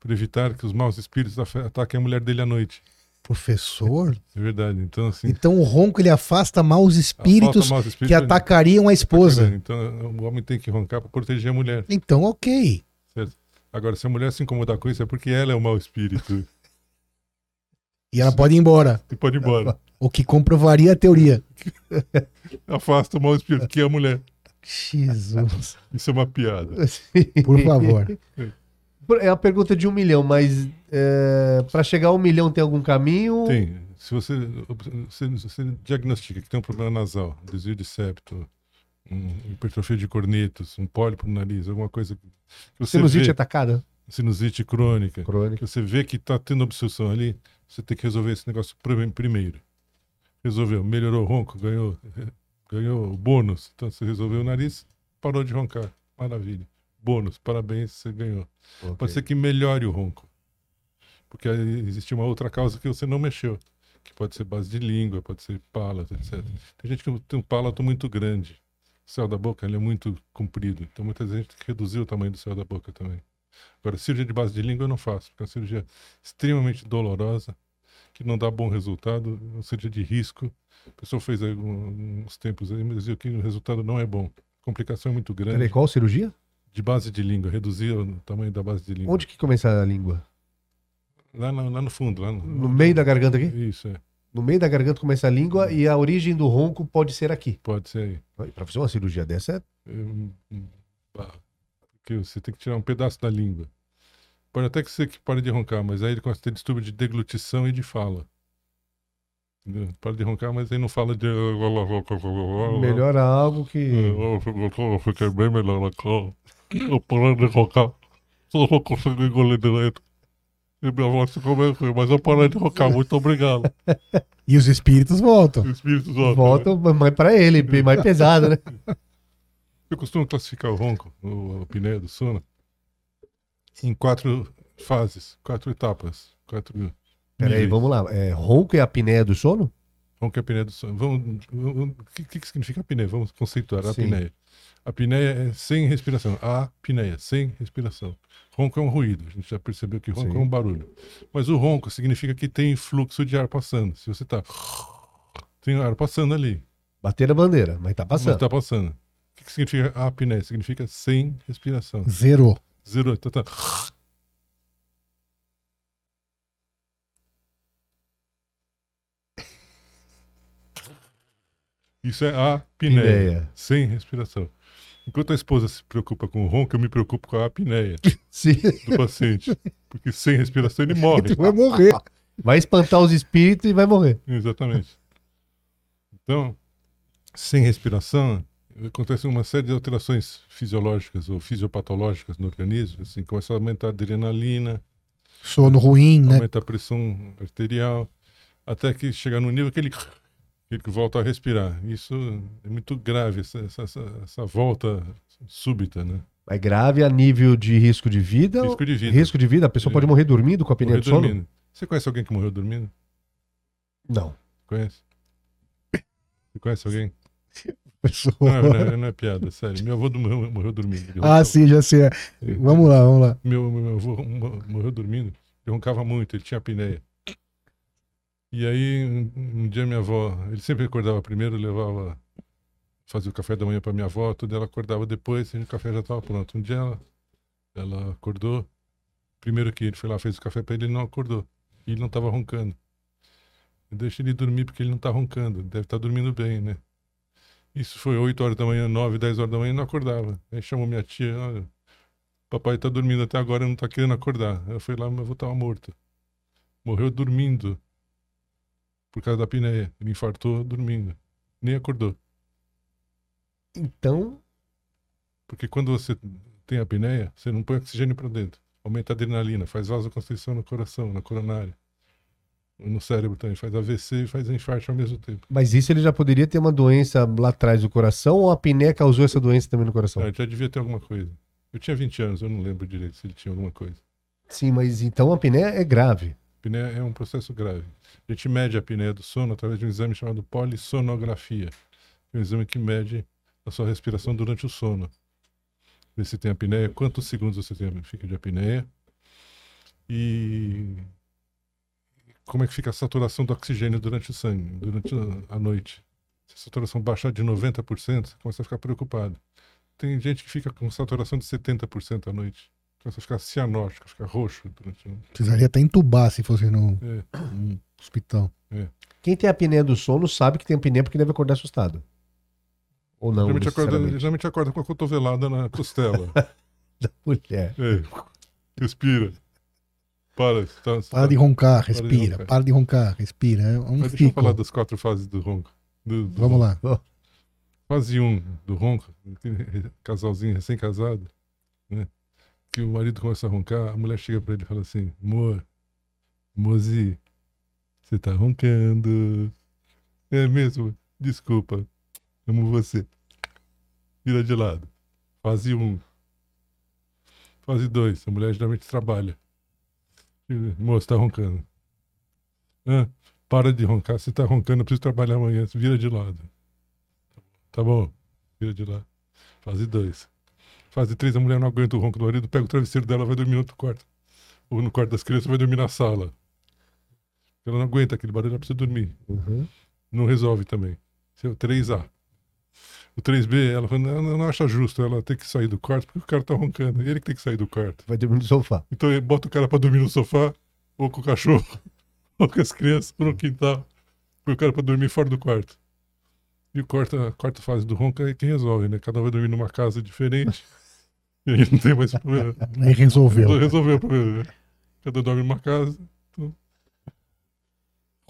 por evitar que os maus espíritos ataquem a mulher dele à noite. Professor? É verdade. Então, assim. Então o ronco ele afasta maus espíritos afasta maus espíritos, que atacariam a esposa. Então, o homem tem que roncar para proteger a mulher. Então, ok. Certo? Agora, se a mulher se incomodar com isso, é porque ela é o mau espírito. E ela pode ir embora. E pode ir embora. O que comprovaria a teoria. Afasta o mau espírito, que é a mulher. Jesus. Isso é uma piada. Por favor. É a pergunta de um milhão, mas para chegar a um milhão tem algum caminho? Tem. Se você, você, você diagnostica que tem um problema nasal, desvio de septo, um hipertrofia de cornetos, um pólipo no nariz, alguma coisa que você Sinusite vê, atacada? sinusite crônica, Crônica. você vê que está tendo obstrução ali, você tem que resolver esse negócio prime- primeiro. Resolveu, melhorou o ronco, ganhou, ganhou o bônus. Então você resolveu o nariz, parou de roncar. Maravilha. Bônus, parabéns, você ganhou. Ok. Pode ser que melhore o ronco. Porque existe uma outra causa que você não mexeu. Que pode ser base de língua, pode ser palato, etc. Tem gente que tem um palato muito grande. O céu da boca ele é muito comprido. Então muitas vezes a gente tem que reduzir o tamanho do céu da boca também. Agora, cirurgia de base de língua eu não faço, porque é uma cirurgia extremamente dolorosa, que não dá bom resultado, é uma cirurgia de risco. A pessoa fez aí um- uns tempos aí, mas viu que o resultado não é bom. A complicação é muito grande. Peraí, qual cirurgia? De base de língua, reduzir o tamanho da base de língua. Onde que começa a língua? Lá, no- lá no fundo, lá no, No meio da garganta aqui? Isso, é. No meio da garganta começa a língua e a origem do ronco pode ser aqui. Pode ser aí. Para fazer uma cirurgia dessa, é- É, um- um- ah, Porque você tem que tirar um pedaço da língua. Pode até que ser que pare de roncar, mas aí ele começa a ter distúrbio de deglutição e de fala. Entendeu? Para de roncar, mas aí não fala de. melhora algo que. Eu fiquei bem melhor. Eu parei de roncar. Só não consigo engolir direito. E minha voz ficou meio ruim, mas eu parei de roncar. Muito obrigado. E os espíritos voltam. Espíritos voltam, né? Volta mais para ele, bem mais pesado, né? Eu costumo classificar o ronco, o, a apneia do sono, em quatro fases, quatro etapas. Quatro Peraí, vamos lá. É, ronco é a apneia do sono? Ronco é a apneia do sono. Vamos, vamos- o que, que que significa apneia? Vamos conceituar a apneia. A apneia é sem respiração. A apneia, sem respiração. Ronco é um ruído. A gente já percebeu que ronco Sim. é um barulho. Mas o ronco significa que tem fluxo de ar passando. Se você está... Tem ar passando ali. Bater a bandeira, mas tá Mas passando. tá passando. O que, que significa a apneia? Significa sem respiração. Zerou. Zero. Então tá. Isso é a apneia, sem respiração. Enquanto a esposa se preocupa com o ronco, eu me preocupo com a apneia Sim. do paciente. Porque sem respiração ele morre. Tu vai morrer. Vai espantar os espíritos e vai morrer. Exatamente. Então, sem respiração, acontece uma série de alterações fisiológicas ou fisiopatológicas no organismo. Assim, começa a aumentar a adrenalina, Sono ruim, né? aumenta a pressão arterial, até que chega no nível que ele, que ele volta a respirar. Isso é muito grave, essa, essa, essa- volta súbita, né? É grave a nível de risco de vida? Risco de vida. Risco de vida? A pessoa É. pode morrer dormindo com a apneia do sono? dormindo. Você conhece alguém que morreu dormindo? Não. Conhece? Você conhece alguém? Pessoa. Não, é- não é, não é piada, sério. Meu avô morreu, morreu dormindo. Ah, sim, já sei. ele- Vamos lá, vamos lá. Meu, meu avô mo- morreu dormindo. Ele roncava muito, ele tinha apneia. E aí, um, dia minha avó, ele sempre acordava primeiro, levava, fazia o café da manhã para minha avó, tudo, ela acordava depois e o café já estava pronto. Um dia ela, ela acordou, primeiro que ele foi lá, fez o café para ele, ele não acordou. E ele não estava roncando. Eu deixei ele dormir porque ele não está roncando, deve estar dormindo bem, né? Isso foi 8 horas da manhã, 9, 10 horas da manhã, não acordava. Aí chamou minha tia, olha, papai está dormindo até agora não está querendo acordar. Eu fui lá, meu avô estava morto. Morreu dormindo por causa da apneia. Ele infartou dormindo. Nem acordou. Então, Porque quando você tem apneia, você não põe oxigênio para dentro. Aumenta a adrenalina, faz vasoconstrição no coração, na coronária. No cérebro também, faz AVC e faz infarto ao mesmo tempo. mas isso ele já poderia ter uma doença lá atrás do coração ou a apneia causou essa doença também no coração? Ah, ele já devia ter alguma coisa. Eu tinha 20 anos, eu não lembro direito se ele tinha alguma coisa. Sim, mas então a apneia é grave. Apneia é um processo grave. A gente mede a apneia do sono através de um exame chamado polissonografia. É um exame que mede a sua respiração durante o sono. Vê se tem apneia, quantos segundos você tem, fica de apneia e como é que fica a saturação do oxigênio durante o sangue, durante a- noite. Se a saturação baixar de 90%, você começa a ficar preocupado. Tem gente que fica com saturação de 70% à noite. Começa a ficar cianótico, fica roxo durante a noite. Precisaria até entubar se fosse no, É. no hospital. Quem tem apneia do sono sabe que tem apneia porque deve acordar assustado. Ou não, geralmente, acorda, geralmente acorda com a cotovelada na costela. Mulher. é. Respira. Para. Tá, Para de roncar, de respira. roncar. Para de roncar, respira. É um Mas deixa eu falar das quatro fases do ronco. Do- do Vamos ronco. lá. Fase 1 um do ronco, aquele casalzinho recém-casado, né? Que o marido começa a roncar, a mulher chega pra ele e fala assim: Amor, Mozi, você tá roncando. É mesmo? Desculpa. Amo você. Vira de lado. Fase 1. Um. Fase 2. A mulher geralmente trabalha. Moço, tá roncando. Ah, para de roncar. Você tá roncando, eu preciso trabalhar amanhã. Vira de lado. Tá bom. Vira de lado. Fase 2. Fase 3, a mulher não aguenta o ronco do marido, pega o travesseiro dela, vai dormir no outro quarto. Ou no quarto das crianças, vai dormir na sala. Ela não aguenta aquele barulho, ela precisa dormir. Uhum. Não resolve também. Esse é o 3A. O 3B, ela fala, não, não acha justo ela ter que sair do quarto, porque o cara tá roncando. Ele que tem que sair do quarto. Vai dormir no sofá. Então ele bota o cara pra dormir no sofá, ou com o cachorro, ou com as crianças, ou no quintal. Põe o cara pra dormir fora do quarto. E o quarta, a quarta fase do ronco é quem resolve, né? Cada um vai dormir numa casa diferente. E aí não tem mais problema. Aí resolveu. Resolveu o problema. né? Cada um dorme numa casa.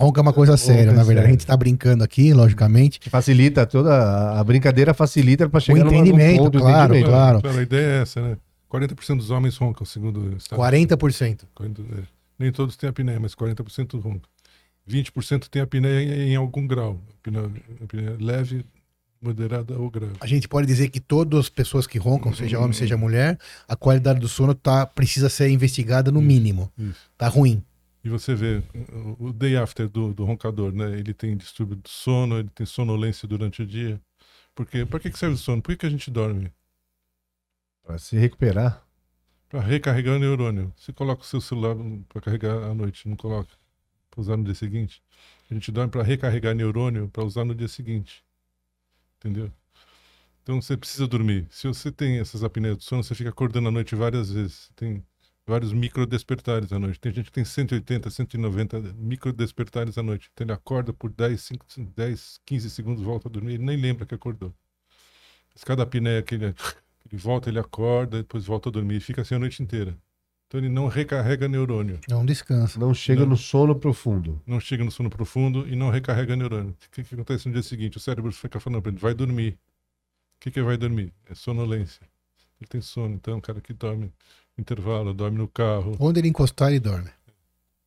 Ronca é uma coisa séria, é na verdade. A gente tá brincando aqui, logicamente. Facilita toda a- brincadeira, facilita para chegar O num entendimento, ponto claro, entendimento. claro. A ideia é essa, né? 40% dos homens roncam, segundo o Estado. 40%. Quando- é, Nem todos têm apneia, mas 40% roncam. 20% tem apneia em, em algum grau. Apneia, apneia leve, moderada ou grave. A gente pode dizer que todas as pessoas que roncam, seja homem, seja mulher, a qualidade do sono tá, precisa ser investigada no Isso. mínimo. Isso. Tá ruim. E você vê o- day after do, do roncador, né? Ele tem distúrbio do sono, ele tem sonolência durante o dia. Porque, para que, que serve o sono? Por que, que a gente dorme? Para se recuperar. Para recarregar o neurônio. Você coloca o seu celular para carregar à noite, não coloca para usar no dia seguinte. A gente dorme para recarregar neurônio para usar no dia seguinte. Entendeu? Então você precisa dormir. Se você tem essas apneias do sono, você fica acordando à noite várias vezes. Tem vários micro despertares à noite. Tem gente que tem 180, 190 micro despertares à noite. Então ele acorda por 10, 5, 10 15 segundos, volta a dormir, ele nem lembra que acordou. Mas cada apneia que ele, ele volta, ele acorda, depois volta a dormir e fica assim a noite inteira. Então ele não recarrega neurônio, Não descansa. Não chega Não. no sono profundo. não chega no sono profundo e não recarrega neurônio. O que, que acontece no dia seguinte? O cérebro fica falando para ele, vai dormir. O que, que é vai dormir? É sonolência. Ele tem sono, então é um cara que dorme no intervalo, dorme no carro, Onde ele encostar, ele dorme.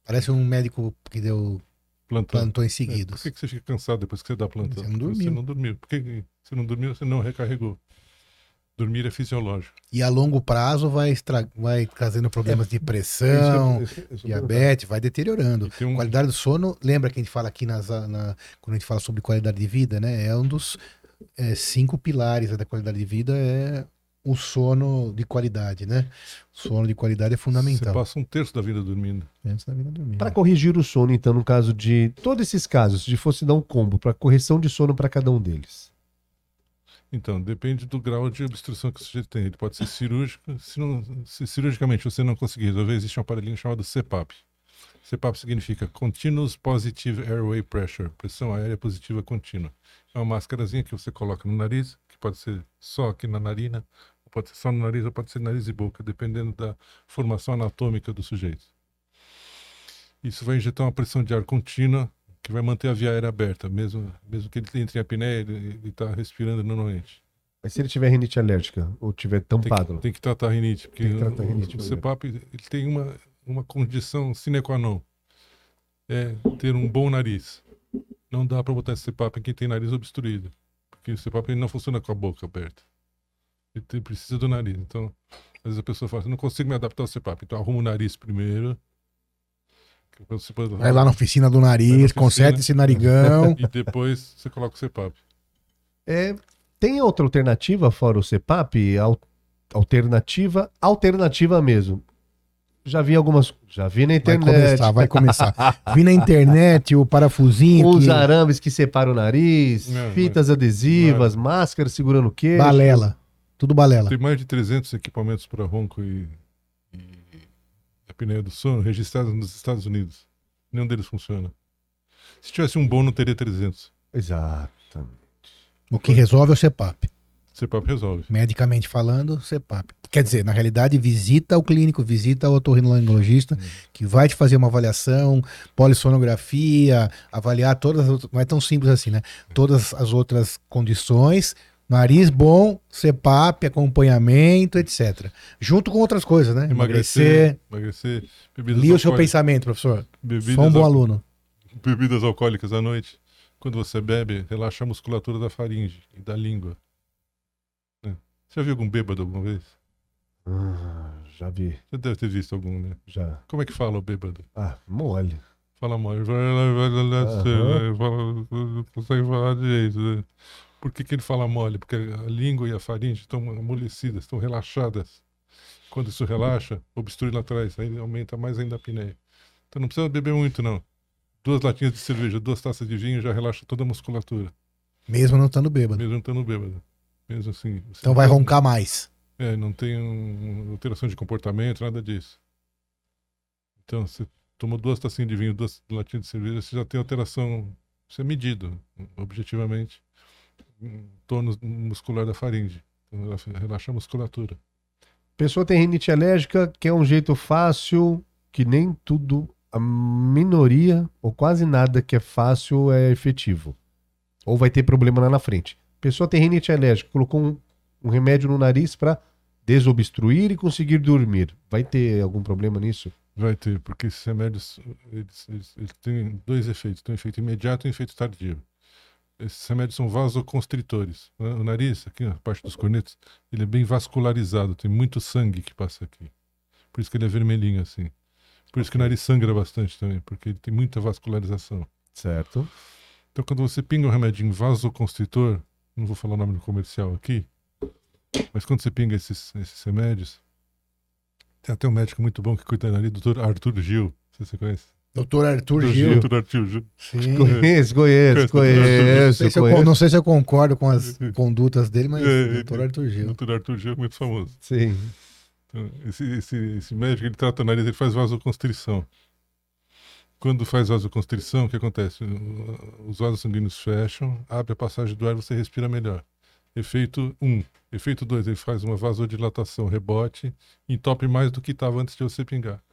Parece um médico que deu plantão. plantões É, seguidos. por que, que você fica cansado depois que você dá plantão? Você não Porque Você dormiu. não dormiu. Por que você não dormiu? Você não recarregou. Dormir é fisiológico. E a longo prazo vai, estra... vai trazendo problemas de pressão, Isso- isso- isso- diabetes, vai deteriorando. Um, Qualidade do sono, lembra que a gente fala aqui nas, na, quando a gente fala sobre qualidade de vida, né? É um dos é, cinco pilares da qualidade de vida, é o sono de qualidade, né? Sono de qualidade é Você fundamental. passa um terço da vida dormindo. Antes da vida dormir. Para corrigir o sono, então, no caso de todos esses casos, se fosse dar um combo para correção de sono para cada um deles. Então, depende do grau de obstrução que o sujeito tem. Ele pode ser cirúrgico. Se, não, se cirurgicamente você não conseguir resolver, existe um aparelhinho chamado CPAP. CPAP significa Continuous Positive Airway Pressure, pressão aérea positiva contínua. É uma máscarazinha que você coloca no nariz, que pode ser só aqui na narina, pode ser só no nariz, ou pode ser nariz e boca, dependendo da formação anatômica do sujeito. Isso vai injetar uma pressão de ar contínua que vai manter a via aérea aberta, mesmo, mesmo que ele entre em apneia, ele está respirando normalmente. Mas se ele tiver rinite alérgica ou tiver Tem tampado, que, tem que tratar a rinite, porque Tem que tratar a o- rinite o, primeiro. CPAP ele tem uma, uma condição sine qua non. É ter um bom nariz. Não dá para botar esse CPAP em quem tem nariz obstruído. Porque o CPAP ele não funciona com a boca aberta. Ele tem- precisa do nariz. Então, às vezes a pessoa fala assim, não consigo me adaptar ao CPAP. Então arruma o nariz primeiro. Vai lá na oficina do Vai na nariz, oficina. conserta esse narigão. E depois você coloca o CPAP. é, tem outra alternativa fora o CPAP? Al- Alternativa, alternativa mesmo. Já vi algumas, já vi na Vai internet. começar, vai começar. Vi na internet o parafusinho. Uns que- arames que separam o nariz, Não, fitas adesivas, máscaras segurando o queixo. Balela. Tudo balela. Tem mais de 300 equipamentos para ronco e apneia do sono registrados nos Estados Unidos. Nenhum deles funciona. Se tivesse um bom, não teria 300. Exato. O que resolve é o CEPAP. CPAP resolve. Medicamente falando, CEPAP. Quer dizer, na realidade, visita o clínico, visita o otorrinolaringologista, que vai te fazer uma avaliação, polissonografia, avaliar todas as outras. Não é tão simples assim, né? Todas as outras condições. Nariz bom, CEPAP, acompanhamento, etc. Junto com outras coisas, né? Emagrecer, emagrecer, bebidas Lia o seu pensamento, professor. bebidas, Sou um bom al- aluno. bebidas alcoólicas à noite. Quando você bebe, relaxa a musculatura da faringe e da língua. Né? Você já viu algum bêbado alguma vez? Ah, já vi, Você deve ter visto algum, né? já. Como é que fala o bêbado? Ah, mole. Fala mal. Vai lá, vai lá, vai lá, Aham. você fala- Não consegue falar direito. né? Por que, que ele fala mole? Porque a língua e a faringe estão amolecidas, estão relaxadas. Quando isso relaxa, obstrui lá atrás, aí aumenta mais ainda a apneia. Então não precisa beber muito, não. Duas latinhas de cerveja, duas taças de vinho já relaxa toda a musculatura, Mesmo não estando bêbado. mesmo não estando bêbado. Mesmo assim. Então vai roncar mais. É, não tem um- alteração de comportamento, nada disso. Então, você tomou duas tacinhas de vinho, duas latinhas de cerveja, você já tem alteração, isso é medido, objetivamente, tônus muscular da faringe. Então, ela relaxa a musculatura. Pessoa tem rinite alérgica, que é um jeito fácil, que nem tudo, a minoria, ou quase nada que é fácil é efetivo. Ou vai ter problema lá na frente. Pessoa tem rinite alérgica, colocou um, um remédio no nariz para desobstruir e conseguir dormir. Vai ter algum problema nisso? Vai ter, porque esses remédios, eles, eles- eles têm dois efeitos, tem um efeito imediato e um efeito tardio. Esses remédios são vasoconstritores. né? O nariz, aqui na parte dos cornetos, ele é bem vascularizado, tem muito sangue que passa aqui. Por isso que ele é vermelhinho assim. Por isso que o nariz sangra bastante também, porque ele tem muita vascularização. Certo. Então, quando você pinga um remedinho vasoconstritor, não vou falar o nome do comercial aqui, mas quando você pinga esses, esses remédios, tem até um médico muito bom que cuida da nariz, doutor Arthur Gil. Não sei se você conhece. Doutor Arthur Doutor Gil. Doutor Arthur Gil. Sim. Conheço, conheço, Conheço, Não conheço, sei, se eu, não sei se eu concordo com as condutas dele, mas É, doutor Arthur Gil. Doutor Arthur Gil é muito famoso. Sim. Então, esse, esse, esse médico, ele trata o nariz, ele faz vasoconstrição. Quando faz vasoconstrição, o que acontece? Os vasos sanguíneos fecham, abre a passagem do ar, você respira melhor. Efeito 1. Um. Efeito 2, ele faz uma vasodilatação, rebote, entope mais do que estava antes de você pingar.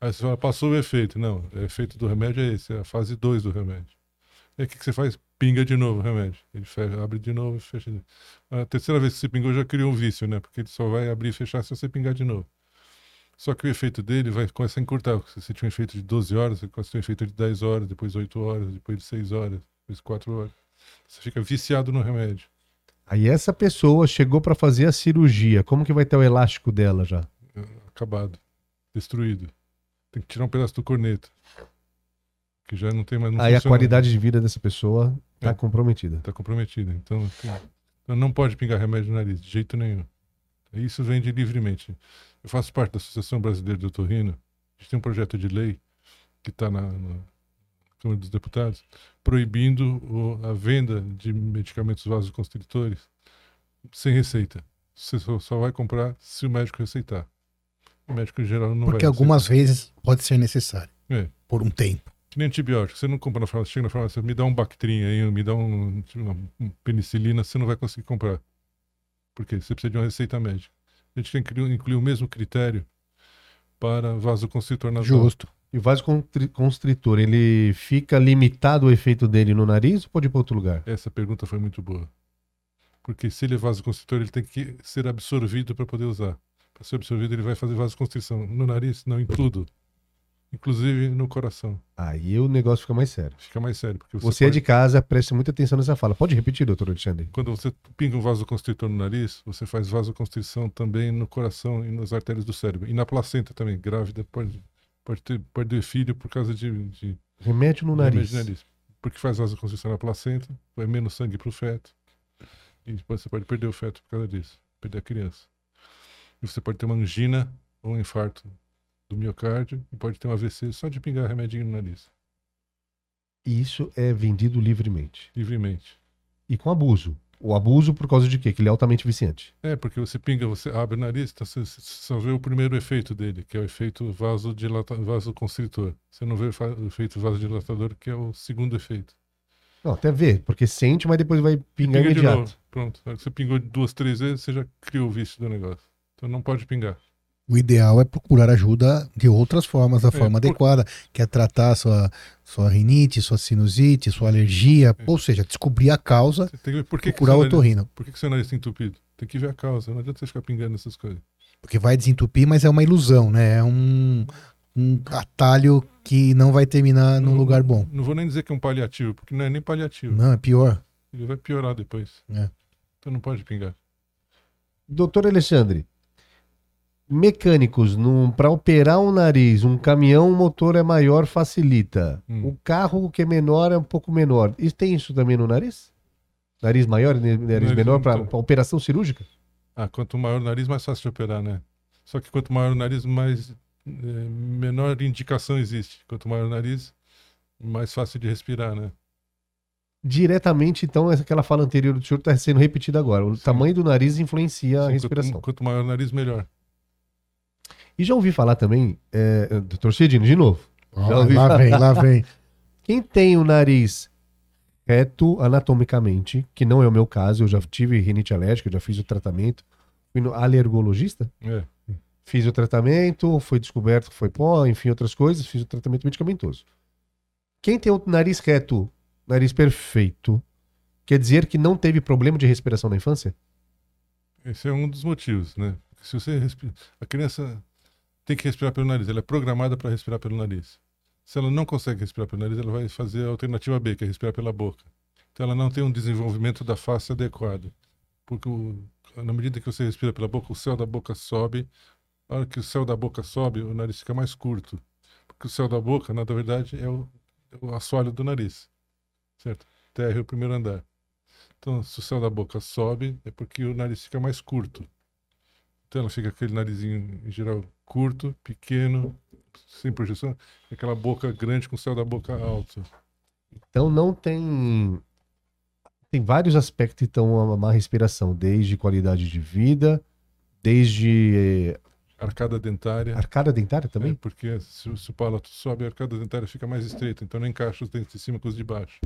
Aí você fala, passou o efeito. Não, o efeito do remédio é esse, é a fase 2 do remédio. Aí o que, que você faz? Pinga de novo o remédio. Ele fecha, abre de novo e fecha de novo. A terceira vez que você pingou já criou um vício, né? Porque ele só vai abrir e fechar se você pingar de novo. Só que o efeito dele vai começar a encurtar. Se você tinha um efeito de 12 horas, você começa a ter um efeito de 10 horas, depois 8 horas, depois de 6 horas, depois 4 horas. Você fica viciado no remédio. Aí essa pessoa chegou para fazer a cirurgia. Como que vai ter o elástico dela já? Acabado. Destruído. Tem que tirar um pedaço do corneto. Que já não tem mais. Não Aí a funciona. qualidade de vida dessa pessoa tá É. comprometida. Está comprometida. Então, então não pode pingar remédio no nariz, de jeito nenhum. Isso vende livremente. Eu faço parte da Associação Brasileira de Otorrino. A gente tem um projeto de lei que está na, na Câmara dos Deputados proibindo o, a venda de medicamentos vasoconstritores sem receita. Você só, só vai comprar se o médico receitar. O médico em geral não Porque vai algumas vezes pode ser necessário. É. Por um tempo. Que nem antibiótico. Você não compra na farmácia, chega na farmácia, me dá um Bactrim aí, me dá um, uma penicilina, você não vai conseguir comprar. Por quê? Você precisa de uma receita médica. A gente tem que incluir o mesmo critério para vasoconstritor nasal. Justo. E o vasoconstritor, ele fica limitado o efeito dele no nariz ou pode ir para outro lugar? Essa pergunta foi muito boa. Porque se ele é vasoconstritor, ele tem que ser absorvido para poder usar. Para ser absorvido, ele vai fazer vasoconstrição. No nariz, não, em tudo. Inclusive no coração. Aí o negócio fica mais sério. Fica mais sério. Porque Você, é de casa, preste muita atenção nessa fala. Pode repetir, doutor Alexandre? Quando você pinga um vasoconstritor no nariz, você faz vasoconstrição também no coração e nas artérias do cérebro. E na placenta também. Grávida pode, pode ter perder filho por causa de, de Remédio no nariz. remédio de nariz. Porque faz vasoconstrição na placenta, vai menos sangue para o feto. E depois você pode perder o feto por causa disso. Perder a criança. E você pode ter uma angina ou um infarto do miocárdio e pode ter um AVC só de pingar remedinho no nariz. E isso é vendido livremente. Livremente. E com abuso. O abuso por causa de quê? Que ele é altamente viciante. É, porque você pinga, você abre o nariz, então você só vê o primeiro efeito dele, que é o efeito vasodilata, vasoconstritor. Você não vê o efeito vasodilatador, que é o segundo efeito. Não, até vê, porque sente, mas depois vai pingar Pinga de imediato. novo. Pronto. Você pingou duas, três vezes, você já criou o vício do negócio. Então não pode pingar. O ideal é procurar ajuda de outras formas, da forma por- adequada, que é tratar sua, sua rinite, sua sinusite, sua alergia, ou seja, descobrir a causa, tem que por que, que procurar seu o nariz, otorrino. por que, que seu nariz está entupido. Tem que ver a causa. Não adianta você ficar pingando essas coisas. Porque vai desentupir, mas é uma ilusão, né? É um, um atalho que não vai terminar num Não- lugar bom. Não vou nem dizer que é um paliativo, porque não é nem paliativo. Não, é pior. Ele vai piorar depois. É. Então não pode pingar. Doutor Alexandre, mecânicos, para operar um nariz, um caminhão, o motor é maior, facilita. Hum. O carro que é menor é um pouco menor. E tem isso também no nariz? Nariz maior e nariz, Nariz menor para operação cirúrgica? Ah, quanto maior o nariz, mais fácil de operar, né? Só que quanto maior o nariz, mais eh, menor indicação existe. Quanto maior o nariz, mais fácil de respirar, né? Diretamente, então, essa aquela fala anterior do senhor está sendo repetida agora. O Sim. tamanho do nariz influencia a Sim, respiração. Quanto, quanto maior o nariz, melhor. E já ouvi falar também, é, doutor Cedino, de novo. Já ouvi lá falar. vem, lá vem. Quem tem o nariz reto anatomicamente, que não é o meu caso, eu já tive rinite alérgica, eu já fiz o tratamento, fui no alergologista, É. fiz o tratamento, foi descoberto que foi pó, enfim, outras coisas, fiz o tratamento medicamentoso. Quem tem o nariz reto, nariz perfeito, quer dizer que não teve problema de respiração na infância? Esse é um dos motivos, né? Se você respira... A criança tem que respirar pelo nariz, ela é programada para respirar pelo nariz. Se ela não consegue respirar pelo nariz, ela vai fazer a alternativa B, que é respirar pela boca. Então ela não tem um desenvolvimento da face adequado. Porque o- na medida que você respira pela boca, o céu da boca sobe. Na hora que o céu da boca sobe, o nariz fica mais curto. Porque o céu da boca, na verdade, é o, é o assoalho do nariz. Certo? Terra é o primeiro andar. Então, se o céu da boca sobe, é porque o nariz fica mais curto. Então, ela fica aquele narizinho, em geral, curto, pequeno, sem projeção, e aquela boca grande com o céu da boca alto. Então não tem. Tem vários aspectos, então, a má respiração, desde qualidade de vida, desde eh, Arcada dentária. arcada dentária É, também. porque se, se o palato sobe, a arcada dentária fica mais estreita, então não encaixa os dentes de cima com os de baixo.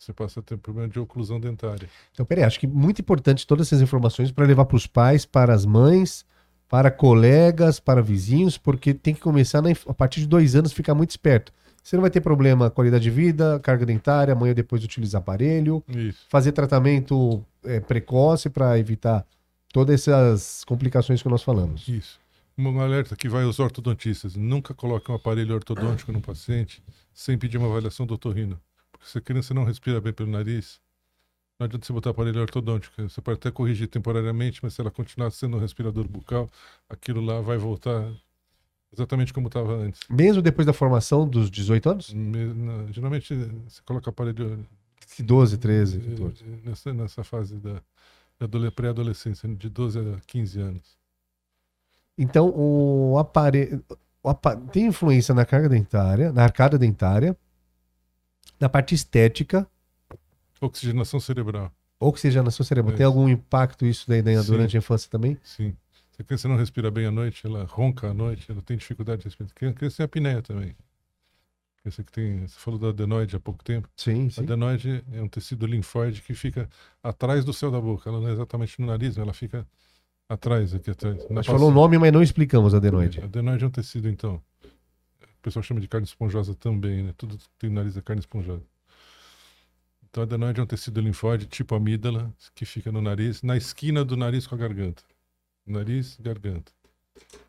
Você passa a ter problema de oclusão dentária. Então, peraí, acho que muito importante todas essas informações para levar para os pais, para as mães, para colegas, para vizinhos, porque tem que começar na a partir de dois anos ficar muito esperto. Você não vai ter problema qualidade de vida, carga dentária, amanhã depois utilizar aparelho, Isso. fazer tratamento eh, precoce para evitar todas essas complicações que nós falamos. Isso. Um alerta que vai aos ortodontistas. Nunca coloque um aparelho ortodôntico no paciente sem pedir uma avaliação do otorrino. Porque se a criança não respira bem pelo nariz, não adianta você botar aparelho ortodôntico. Você pode até corrigir temporariamente, mas se ela continuar sendo um respirador bucal, aquilo lá vai voltar exatamente como estava antes. Mesmo depois da formação dos 18 anos? Me- Geralmente você coloca aparelho 12, 13, eh, 14. nessa, nessa fase da. adole- pré-adolescência, de 12 a 15 anos. Então, o aparelho tem influência na carga dentária, na arcada dentária, na parte estética, Oxigenação cerebral, oxigenação cerebral. É Tem algum impacto isso daí né, durante a infância também? sim. Se a criança não respira bem à noite, ela ronca à noite, ela tem dificuldade de respirar. A criança tem apneia também. Criança que tem, você falou da adenoide há pouco tempo. Sim, A sim. adenoide é um tecido linfóide que fica atrás do céu da boca. Ela não é exatamente no nariz, ela fica atrás, aqui atrás. A gente falou o nome, mas não explicamos a adenoide. Adenoide é um tecido, então. O pessoal chama de carne esponjosa também, né? Tudo tem nariz é carne esponjosa. Então, a adenoide é um tecido linfóide tipo amígdala, que fica no nariz, na esquina do nariz com a garganta. Nariz, garganta.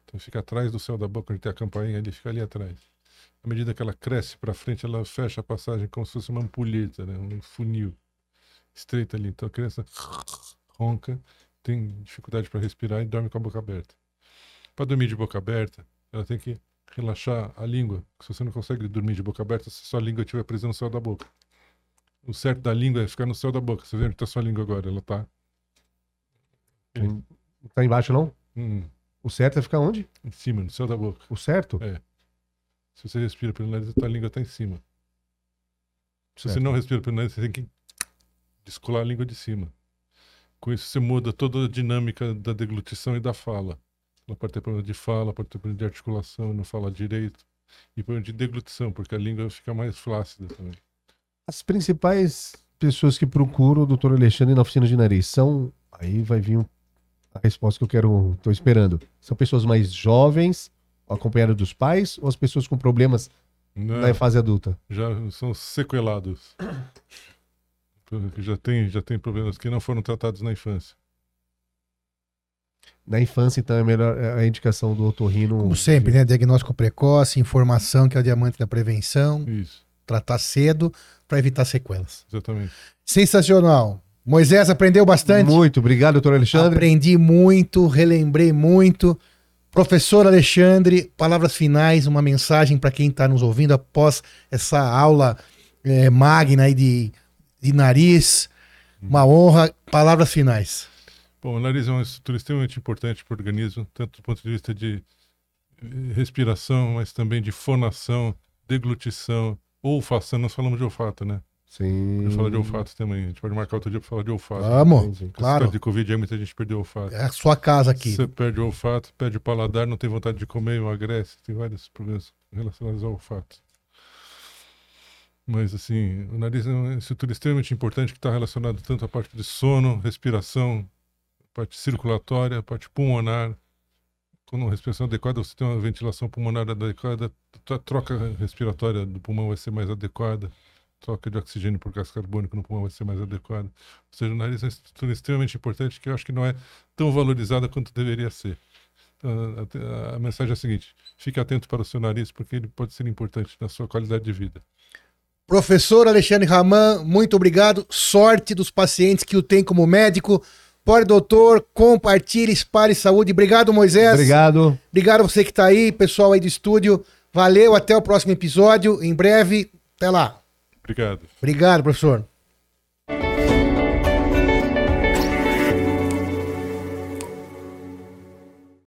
Então, fica atrás do céu da boca, onde tem a campainha, ele fica ali atrás. À medida que ela cresce para frente, ela fecha a passagem como se fosse uma ampulheta, né? um funil. Estreita ali. Então, a criança ronca, tem dificuldade para respirar e dorme com a boca aberta. Para dormir de boca aberta, ela tem que relaxar a língua. Se você não consegue dormir de boca aberta, se sua língua estiver presa no céu da boca. O certo da língua é ficar no céu da boca. Você vê onde está sua língua agora? Ela está Tá embaixo, não? hum, O certo é ficar onde? em cima, no céu da boca. O certo? É. Se você respira pelo nariz, a tua língua está em cima. Se você Certo. não respira pelo nariz, você tem que descolar a língua de cima. Com isso, você muda toda a dinâmica da deglutição e da fala. Ela pode ter problema de fala, pode ter problema de articulação, não fala direito. E problema de deglutição, porque a língua fica mais flácida também. As principais pessoas que procuram o doutor Alexandre na oficina de nariz são. Aí vai vir a resposta que eu quero. Estou esperando. São pessoas mais jovens, acompanhadas dos pais, ou as pessoas com problemas Não, na fase adulta? já são sequelados. Já tem, já tem problemas que não foram tratados na infância. Na infância, então, é melhor é a indicação do otorrino. Como sempre, né? Diagnóstico precoce, informação, que é o diamante da prevenção, Isso, tratar cedo para evitar sequelas. exatamente. Sensacional. Moisés aprendeu bastante. Muito obrigado, doutor Alexandre. Aprendi muito, relembrei muito. Professor Alexandre, palavras finais, uma mensagem para quem está nos ouvindo após essa aula eh, magna aí de, de nariz. Uma honra. Palavras finais. Bom, o nariz é uma estrutura extremamente importante para o organismo, tanto do ponto de vista de eh, respiração, mas também de fonação, deglutição, olfação. Nós falamos de olfato, né? Sim. Eu falo de olfato também. A gente pode marcar outro dia para falar de olfato. Vamos, esse claro. de Covid aí muita gente perdeu o olfato. É a sua casa aqui. Você perde o olfato, perde o paladar, não tem vontade de comer, emagrece. Tem vários problemas relacionados ao olfato. Mas, assim, o nariz é uma estrutura extremamente importante que está relacionado tanto à parte de sono, respiração, parte circulatória, parte pulmonar. Com uma respiração adequada, você tem uma ventilação pulmonar adequada, a troca respiratória do pulmão vai ser mais adequada, troca de oxigênio por gás carbônico no pulmão vai ser mais adequada. Ou seja, o nariz é uma estrutura extremamente importante que eu acho que não é tão valorizada quanto deveria ser. Então, a, mensagem é a seguinte: fique atento para o seu nariz, porque ele pode ser importante na sua qualidade de vida. Professor Alexandre Raman, muito obrigado. Sorte dos pacientes que o tem como médico. Pode, doutor, compartilhe, espalhe saúde. Obrigado, Moisés. Obrigado. Obrigado a você que está aí, pessoal aí do estúdio. Valeu, até o próximo episódio. Em breve, até lá. Obrigado. Obrigado, professor.